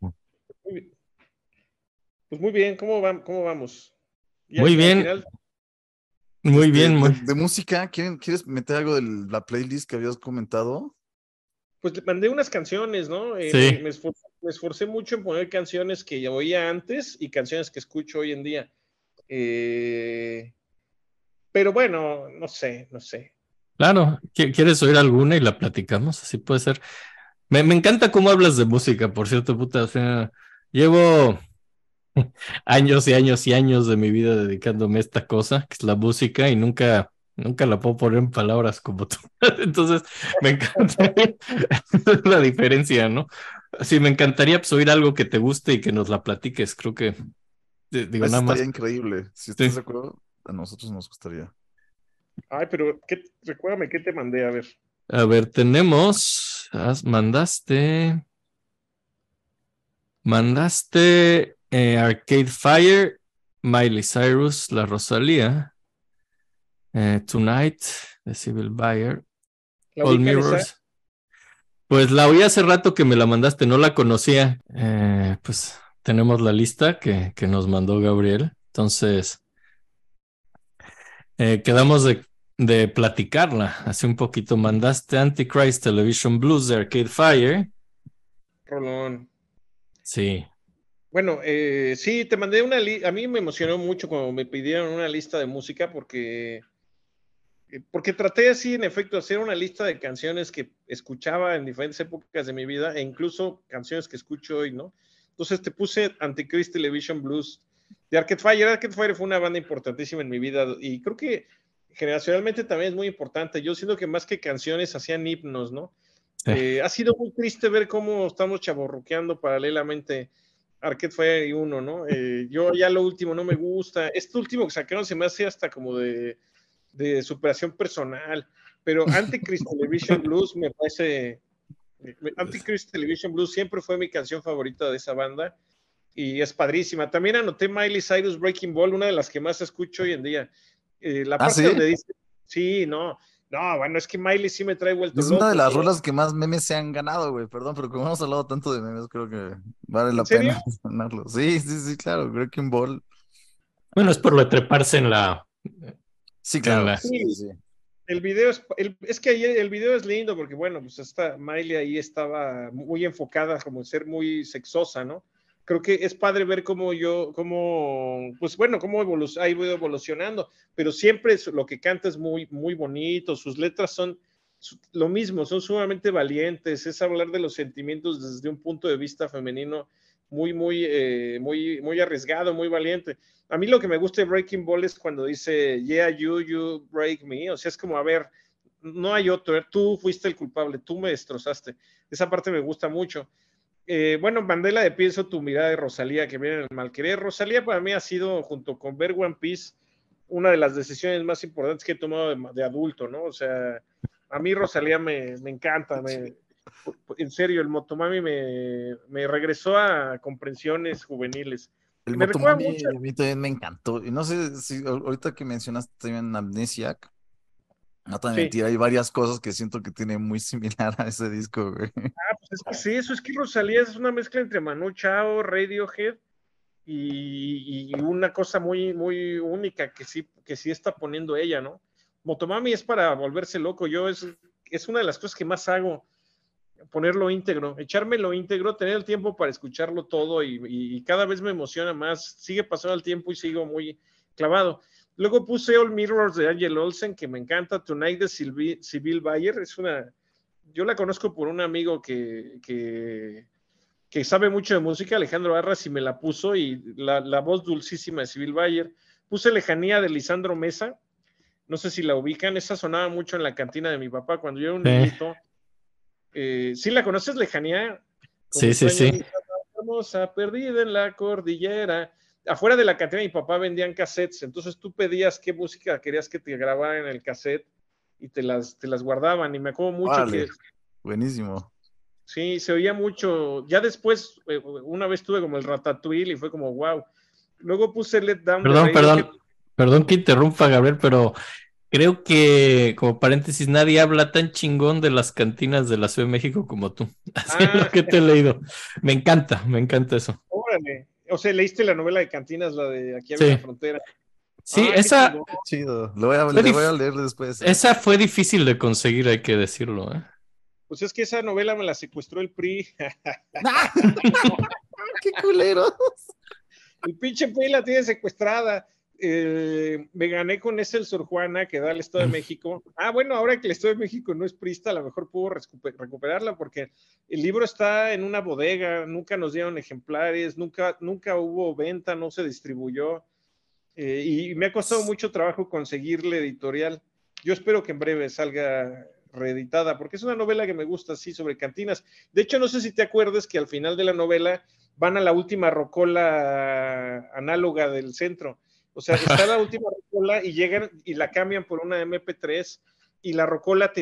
S4: Muy bien. Pues muy bien, ¿cómo, cómo vamos?
S3: Muy
S4: al- al
S3: bien.
S4: final,
S3: Muy
S2: Este,
S3: bien,
S2: de,
S3: muy.
S2: de música, ¿quieren- ¿quieres meter algo de la playlist que habías comentado?
S4: pues le mandé unas canciones, ¿no? Eh,
S3: Sí.
S4: me, esforcé, me esforcé mucho en poner canciones que ya oía antes y canciones que escucho hoy en día. Eh, pero bueno, no sé, no sé.
S3: Claro, ¿qui- ¿quieres oír alguna y la platicamos? Así puede ser. Me, me encanta cómo hablas de música, por cierto, puta. O sea, llevo años y años y años de mi vida dedicándome a esta cosa, que es la música, y nunca, nunca la puedo poner en palabras como tú. Entonces, me encanta la diferencia, ¿no? Sí, me encantaría pues, oír algo que te guste y que nos la platiques. Creo que, digo,
S2: Eso
S3: nada más.
S2: estaría increíble. Si estás
S3: Sí.
S2: de acuerdo, a nosotros nos gustaría.
S4: Ay, pero ¿qué, recuérdame qué te mandé, a ver.
S3: A ver, tenemos, has- mandaste, mandaste eh, Arcade Fire, Miley Cyrus, La Rosalía, eh, Tonight, The Civil Buyer,
S4: ¿La
S3: All
S4: esa?
S3: Mirrors. Pues la oí hace rato que me la mandaste, no la conocía. Eh, pues tenemos la lista que, que nos mandó Gabriel. Entonces, quedamos de, de platicarla. Hace un poquito mandaste Antichrist Television Blues de Arcade Fire.
S4: Rolón.
S3: Sí,
S4: Bueno, eh, sí, te mandé una lista. A mí me emocionó mucho cuando me pidieron una lista de música porque, eh, porque traté así, en efecto, de hacer una lista de canciones que escuchaba en diferentes épocas de mi vida e incluso canciones que escucho hoy, ¿no? Entonces te puse Antichrist Television Blues de Arcade Fire. Arcade Fire fue una banda importantísima en mi vida y creo que generacionalmente también es muy importante. Yo siento que más que canciones hacían himnos, ¿no? Eh, ha sido muy triste ver cómo estamos chaborruqueando paralelamente Fire y uno, ¿no? Eh, yo ya lo último no me gusta. Este último que sacaron se me hace hasta como de, de superación personal. Pero Antichrist Television Blues me parece. Antichrist Television Blues siempre fue mi canción favorita de esa banda y es padrísima. También anoté Miley Cyrus Breaking Ball, una de las que más escucho hoy en día. Eh, la
S2: ¿Ah,
S4: parte
S2: sí?
S4: donde dice, sí, no, no, bueno, es que Miley sí me trae vuelto
S2: Es una de las
S4: ¿no?
S2: rolas que más memes se han ganado, güey. Perdón, pero como hemos hablado tanto de memes, creo que vale la pena mencionarlo. Sí, sí, sí, claro. Breaking Ball.
S3: bueno, es por lo de treparse en la.
S2: Sí, claro.
S3: la-
S2: Sí, sí, sí.
S4: El video es, el- es que ahí el video es lindo porque, bueno, pues esta Miley ahí estaba muy enfocada como en ser muy sexosa, ¿no? Creo que es padre ver cómo yo, cómo, pues bueno, cómo evolu- ha ido evolucionando, pero siempre es- lo que canta es muy, muy bonito, sus letras son su- lo mismo, son sumamente valientes, es hablar de los sentimientos desde un punto de vista femenino muy, muy, eh, muy, muy arriesgado, muy valiente. A mí lo que me gusta de Breaking Ball es cuando dice, yeah, you, you break me. O sea, es como, a ver, no hay otro, tú fuiste el culpable, tú me destrozaste. Esa parte me gusta mucho. Eh, bueno, Mandela de Pienso tu mirada de Rosalía, que viene en el malquerer. Rosalía para mí ha sido, junto con ver One Piece, una de las decisiones más importantes que he tomado de, de adulto, ¿no? O sea, a mí Rosalía me, me encanta, me- en serio, el Motomami me, me regresó a comprensiones juveniles.
S2: El
S4: Me
S2: Motomami
S4: mucho-
S2: a mí también me encantó. Y no sé si ahor- ahorita que mencionaste también Amnesiac, no a
S4: Sí.
S2: hay varias cosas que siento que tiene muy similar a ese disco, güey.
S4: Ah, pues es que sí, eso es que Rosalía es una mezcla entre Manu Chao, Radiohead y, y una cosa muy, muy única que sí, que sí está poniendo ella, ¿no? Motomami es para volverse loco. Yo es, es una de las cosas que más hago, ponerlo íntegro, echármelo íntegro, tener el tiempo para escucharlo todo y- y cada vez me emociona más. Sigue pasando el tiempo y sigo muy clavado. Luego puse All Mirrors de Angel Olsen, que me encanta. Tonight de Sylvie- Civil Bayer. Es una. Yo la conozco por un amigo que, que, que sabe mucho de música, Alejandro Arras, y me la puso. Y la, la voz dulcísima de Civil Bayer. Puse Lejanía de Lisandro Mesa. No sé si la ubican. Esa sonaba mucho en la cantina de mi papá cuando yo era un niñito. Eh, ¿Sí la conoces, Lejanía? Como
S3: Sí, sí, sí.
S4: hermosa, perdida en la cordillera. Afuera de la cantina de mi papá vendían cassettes, entonces tú pedías qué música querías que te grabaran en el cassette y te las, te las guardaban. Y me acuerdo mucho que
S2: Buenísimo.
S4: sí, se oía mucho. Ya después, eh, una vez tuve como el ratatouille y fue como wow. Luego puse Let Down.
S3: Perdón, perdón, perdón que interrumpa, Gabriel, pero creo que, como paréntesis, nadie habla tan chingón de las cantinas de la Ciudad de México como tú. Así es
S4: Ah.
S3: lo que te he leído. Me encanta, me encanta eso.
S4: Órale. O sea, leíste la novela de Cantinas, la de Aquí
S3: Sí.
S4: había la frontera.
S3: Sí,
S4: Ah, qué
S3: esa,
S4: chingón.
S2: Chido. Lo voy a,
S3: Fue
S2: le
S3: dif-
S2: voy a leer después.
S3: esa fue difícil de conseguir, hay que decirlo. ¿eh?
S4: Pues es que esa novela me la secuestró el PRI.
S2: ¡Qué culero!
S4: El pinche PRI la tiene secuestrada. Eh, me gané con ese el Sor Juana que da el Estado de México. Ah, bueno, ahora que el Estado de México no es prista, a lo mejor puedo recuper- recuperarla porque el libro está en una bodega, nunca nos dieron ejemplares, nunca, nunca hubo venta, no se distribuyó. Eh, y me ha costado mucho trabajo conseguirle editorial. Yo espero que en breve salga reeditada, porque es una novela que me gusta así sobre cantinas. De hecho, no sé si te acuerdas que al final de la novela van a la última rocola análoga del centro. O sea, está la última rocola y llegan y la cambian por una MP3 y la rocola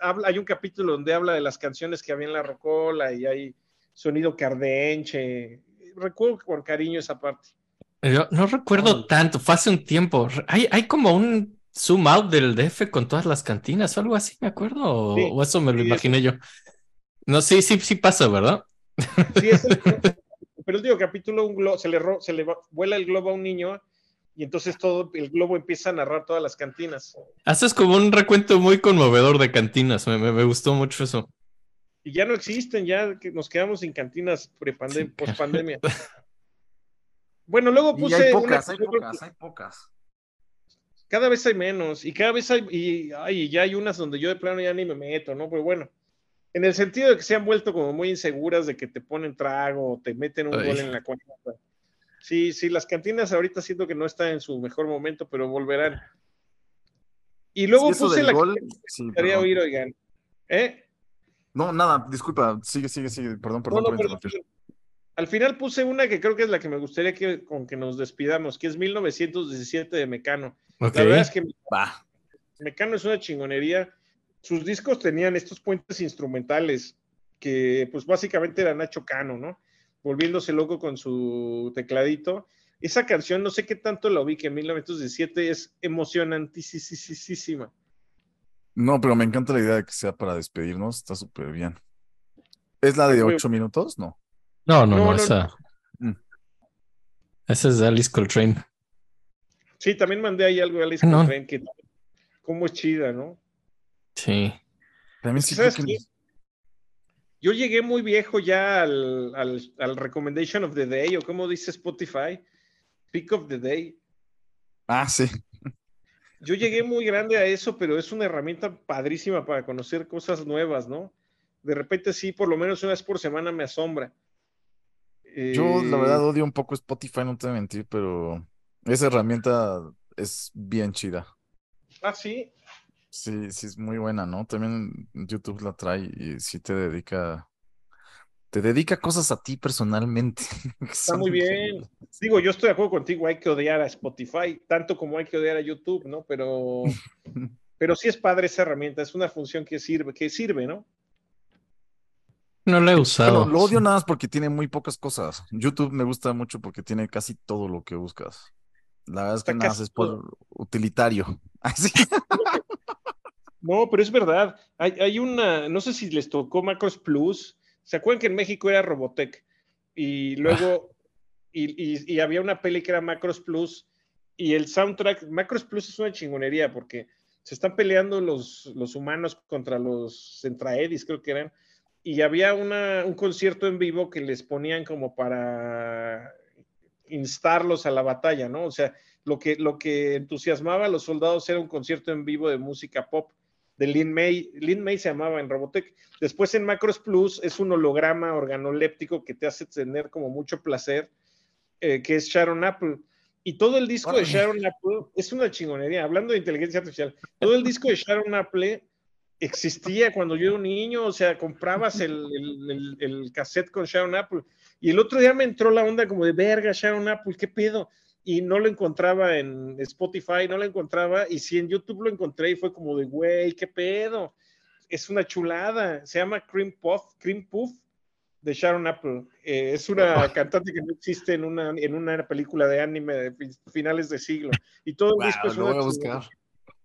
S4: habla, hay un capítulo donde habla de las canciones que había en la rocola y hay sonido cardenche. Recuerdo con cariño esa parte.
S3: Yo no recuerdo tanto, fue hace un tiempo. Hay, hay como un zoom out del DF con todas las cantinas o algo así, me acuerdo, o, eso me lo imaginé yo. No, sí, sí, sí pasa, ¿verdad?
S4: Sí, es el, pero el último capítulo un globo, se le, se le vuela el globo a un niño y entonces todo el globo empieza a narrar todas las cantinas.
S3: Haces como un recuento muy conmovedor de cantinas, me, me, gustó mucho eso.
S4: Y ya no existen, ya que nos quedamos sin cantinas post pandemia. bueno, luego puse.
S2: hay pocas, hay pocas, hay pocas.
S4: Cada vez hay menos, y cada vez hay, y ay, ya hay unas donde yo de plano ya ni me meto, ¿no? Pero bueno, en el sentido de que se han vuelto como muy inseguras de que te ponen trago o te meten un gol en la cuenta. Sí, sí, las cantinas ahorita siento que no están en su mejor momento, pero volverán. Y luego puse la
S2: gol, sí,
S4: oír, oigan. ¿Eh?
S2: No, nada, disculpa, sigue, sigue, sigue, perdón, perdón.
S4: al final puse una que creo que es la que me gustaría que con que nos despidamos, que es 1917 de Mecano. La verdad es que Mecano es una chingonería. Sus discos tenían estos puentes instrumentales que pues básicamente era Nacho Cano, ¿no? Volviéndose loco con su tecladito. Esa canción, no sé qué tanto la vi, que en 1917 es emocionantísima.
S2: No, pero me encanta la idea de que sea para despedirnos, está súper bien. ¿Es la de ocho minutos? No.
S3: No, no, no, esa. Mm. Esa es de Alice Coltrane.
S4: Sí, también mandé ahí algo de Alice Coltrane, que como es chida, ¿no?
S3: Sí.
S2: También sí ¿Sabes
S4: yo llegué muy viejo ya al, al, Recommendation of the Day, o como dice Spotify, Pick of the Day.
S2: Ah, sí.
S4: Yo llegué muy grande a eso, pero es una herramienta padrísima para conocer cosas nuevas, ¿no? De repente sí, por lo menos una vez por semana me asombra.
S2: Yo la verdad eh, odio un poco Spotify, no te voy a mentir, pero esa herramienta es bien chida.
S4: Ah, sí.
S2: Sí, sí, es muy buena, ¿no? También YouTube la trae y sí te dedica, te dedica cosas a ti personalmente.
S4: Está muy bien. Digo, yo estoy de acuerdo contigo, hay que odiar a Spotify, tanto como hay que odiar a YouTube, ¿no? Pero, pero sí es padre esa herramienta, es una función que sirve, que sirve, ¿no?
S3: No la he usado.
S2: lo odio nada más porque tiene muy pocas cosas. YouTube me gusta mucho porque tiene casi todo lo que buscas. La verdad es que nada es por utilitario. Así.
S4: No, pero es verdad. Hay, una, no sé si les tocó Macros Plus. ¿Se acuerdan que en México era Robotech? Y luego, y, había una peli que era Macros Plus y el soundtrack, Macros Plus es una chingonería porque se están peleando los, los humanos contra los Centraedis, creo que eran, y había una, un concierto en vivo que les ponían como para instarlos a la batalla, ¿no? O sea, lo que, lo que entusiasmaba a los soldados era un concierto en vivo de música pop de Lin May. Lin May se llamaba en Robotech. Después en Macros Plus es un holograma organoléptico que te hace tener como mucho placer, eh, que es Sharon Apple. Y todo el disco de Sharon Apple es una chingonería. Hablando de inteligencia artificial, todo el disco de Sharon Apple existía cuando yo era un niño, o sea, comprabas el, el, el, cassette con Sharon Apple. Y el otro día me entró la onda como de verga, Sharon Apple, ¿qué pedo? Y no lo encontraba en Spotify, no lo encontraba, y si en YouTube lo encontré y fue como de, güey, qué pedo, es una chulada, se llama Cream Puff, Cream Puff de Sharon Apple, eh, es una cantante que no existe en una, en una película de anime de finales de siglo, y todo el disco es
S2: voy a buscar.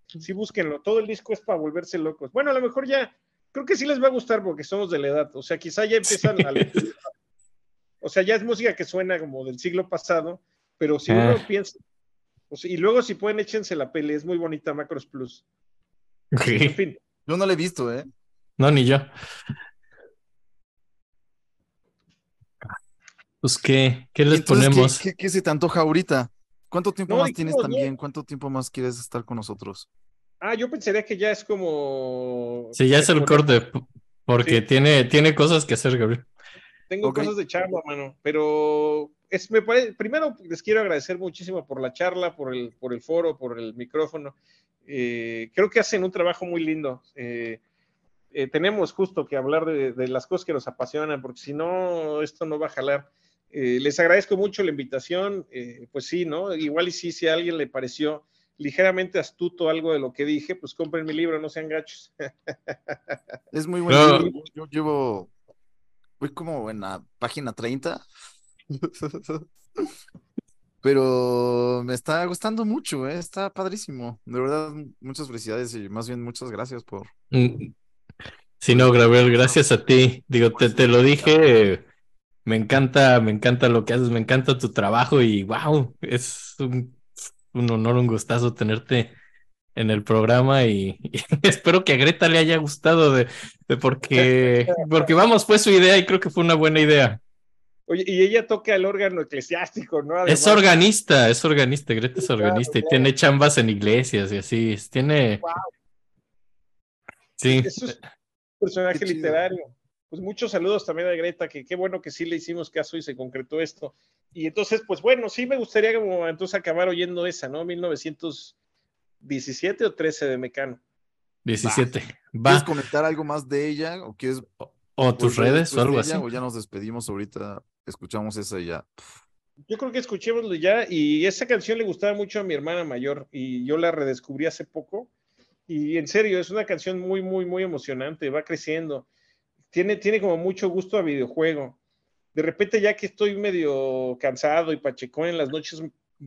S4: Sí, búsquenlo, todo el disco es para volverse locos. Bueno, a lo mejor ya, creo que sí les va a gustar porque somos de la edad, o sea, quizá ya empiezan a... O sea, ya es música que suena como del siglo pasado, pero si uno ah. piensa, y luego si pueden, échense la peli, es muy bonita Macros Plus.
S2: En fin. Yo no la he visto, ¿eh?
S3: No, ni yo. Pues, ¿qué? ¿Qué les ponemos?
S2: ¿qué, se te antoja ahorita? ¿Cuánto tiempo más tienes también? ¿Cuánto tiempo más quieres estar con nosotros?
S4: Ah, yo pensaría que ya es como.
S3: Sí, ya es el corte, porque tiene, tiene cosas que hacer, Gabriel.
S4: Tengo cosas de charla, mano, pero es, me primero les quiero agradecer muchísimo por la charla, por el, por el foro, por el micrófono. Eh, creo que hacen un trabajo muy lindo. Eh, eh, tenemos justo que hablar de, de, las cosas que nos apasionan, porque si no, esto no va a jalar. Eh, les agradezco mucho la invitación, eh, pues sí, ¿no? Igual y sí, si a alguien le pareció ligeramente astuto algo de lo que dije, pues compren mi libro, no sean gachos.
S2: es muy bueno. No. Yo llevo, voy como en la página 30. Pero me está gustando mucho, ¿eh? está padrísimo. De verdad, muchas felicidades y más bien muchas gracias por.
S3: Mm. Sí, no, Gabriel, gracias a ti. Digo, te, te lo dije, me encanta, me encanta lo que haces, me encanta tu trabajo y wow, es un, honor, un gustazo tenerte en el programa y, y, espero que a Greta le haya gustado de, de porque, porque vamos, fue su idea y creo que fue una buena idea.
S4: Oye, y ella toca el órgano eclesiástico, ¿no?
S3: Además, es organista, es organista, Greta es organista claro, y claro. tiene chambas en iglesias y así, tiene... Wow. Sí.
S4: Es un personaje literario. Pues muchos saludos también a Greta, que qué bueno que sí le hicimos caso y se concretó esto. Y entonces, pues bueno, sí me gustaría como entonces acabar oyendo esa, ¿no? 1917 o 13 de Mecano.
S3: 17.
S2: Va. ¿Quieres comentar algo más de ella o quieres
S3: o tus redes o algo así.
S2: O ya nos despedimos ahorita, escuchamos esa ya.
S4: Yo creo que escuchémoslo ya y esa canción le gustaba mucho a mi hermana mayor y yo la redescubrí hace poco y en serio es una canción muy, muy, muy emocionante, va creciendo, tiene, tiene como mucho gusto a videojuego. De repente ya que estoy medio cansado y pachecón en las noches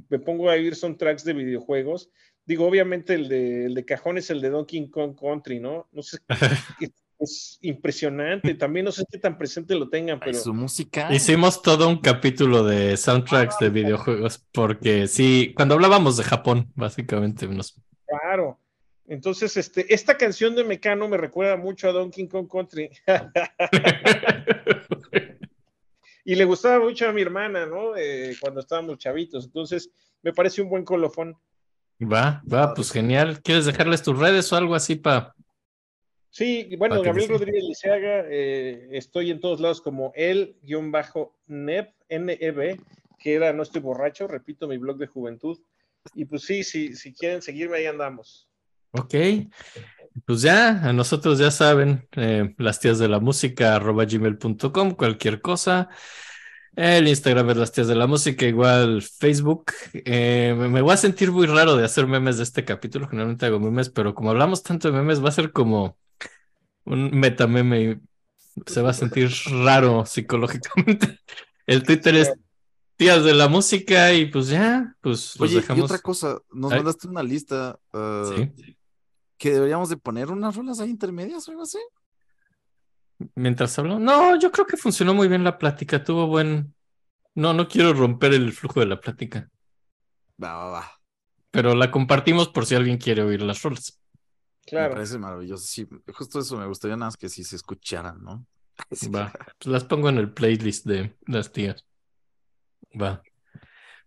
S4: me pongo a oír soundtracks de videojuegos. Digo, obviamente el de, el de cajón es el de Donkey Kong Country, ¿no? No sé es impresionante. También no sé qué tan presente lo tengan, pero.
S2: Su música.
S3: Hicimos todo un capítulo de soundtracks de videojuegos, porque sí, cuando hablábamos de Japón, básicamente nos.
S4: Claro. Entonces, este, esta canción de Mecano me recuerda mucho a Donkey Kong Country. y le gustaba mucho a mi hermana, ¿no? Eh, cuando estábamos chavitos. Entonces, me parece un buen colofón.
S3: Va, va, pues genial. ¿Quieres dejarles tus redes o algo así para
S4: Sí, bueno, Gabriel Rodríguez Liceaga, eh, estoy en todos lados como el-neb, N-E-B, que era No estoy borracho, repito, mi blog de juventud. Y pues sí, sí, si quieren seguirme, ahí andamos.
S3: Ok, pues ya, a nosotros ya saben, eh, las tías de la música, arroba gmail.com, cualquier cosa. El Instagram es las tías de la música, igual Facebook. Eh, me voy a sentir muy raro de hacer memes de este capítulo. Generalmente hago memes, pero como hablamos tanto de memes, va a ser como un metameme y se va a sentir raro psicológicamente. El Twitter es tías de la música y pues ya, pues
S2: Oye, dejamos... y otra cosa, nos Ay. mandaste una lista uh, ¿Sí? que deberíamos de poner unas rolas ahí intermedias o algo así.
S3: Mientras hablamos, no, yo creo que funcionó muy bien la plática, tuvo buen... No, no quiero romper el flujo de la plática.
S2: Va, va, va.
S3: Pero la compartimos por si alguien quiere oír las rolas.
S2: Claro. Me parece maravilloso. Sí, justo eso me gustaría nada más que si se escucharan, ¿no?
S3: Va. Pues las pongo en el playlist de las tías. Va.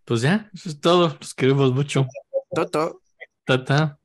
S3: Pues ya, eso es todo. Los queremos mucho.
S2: Toto.
S3: Tata.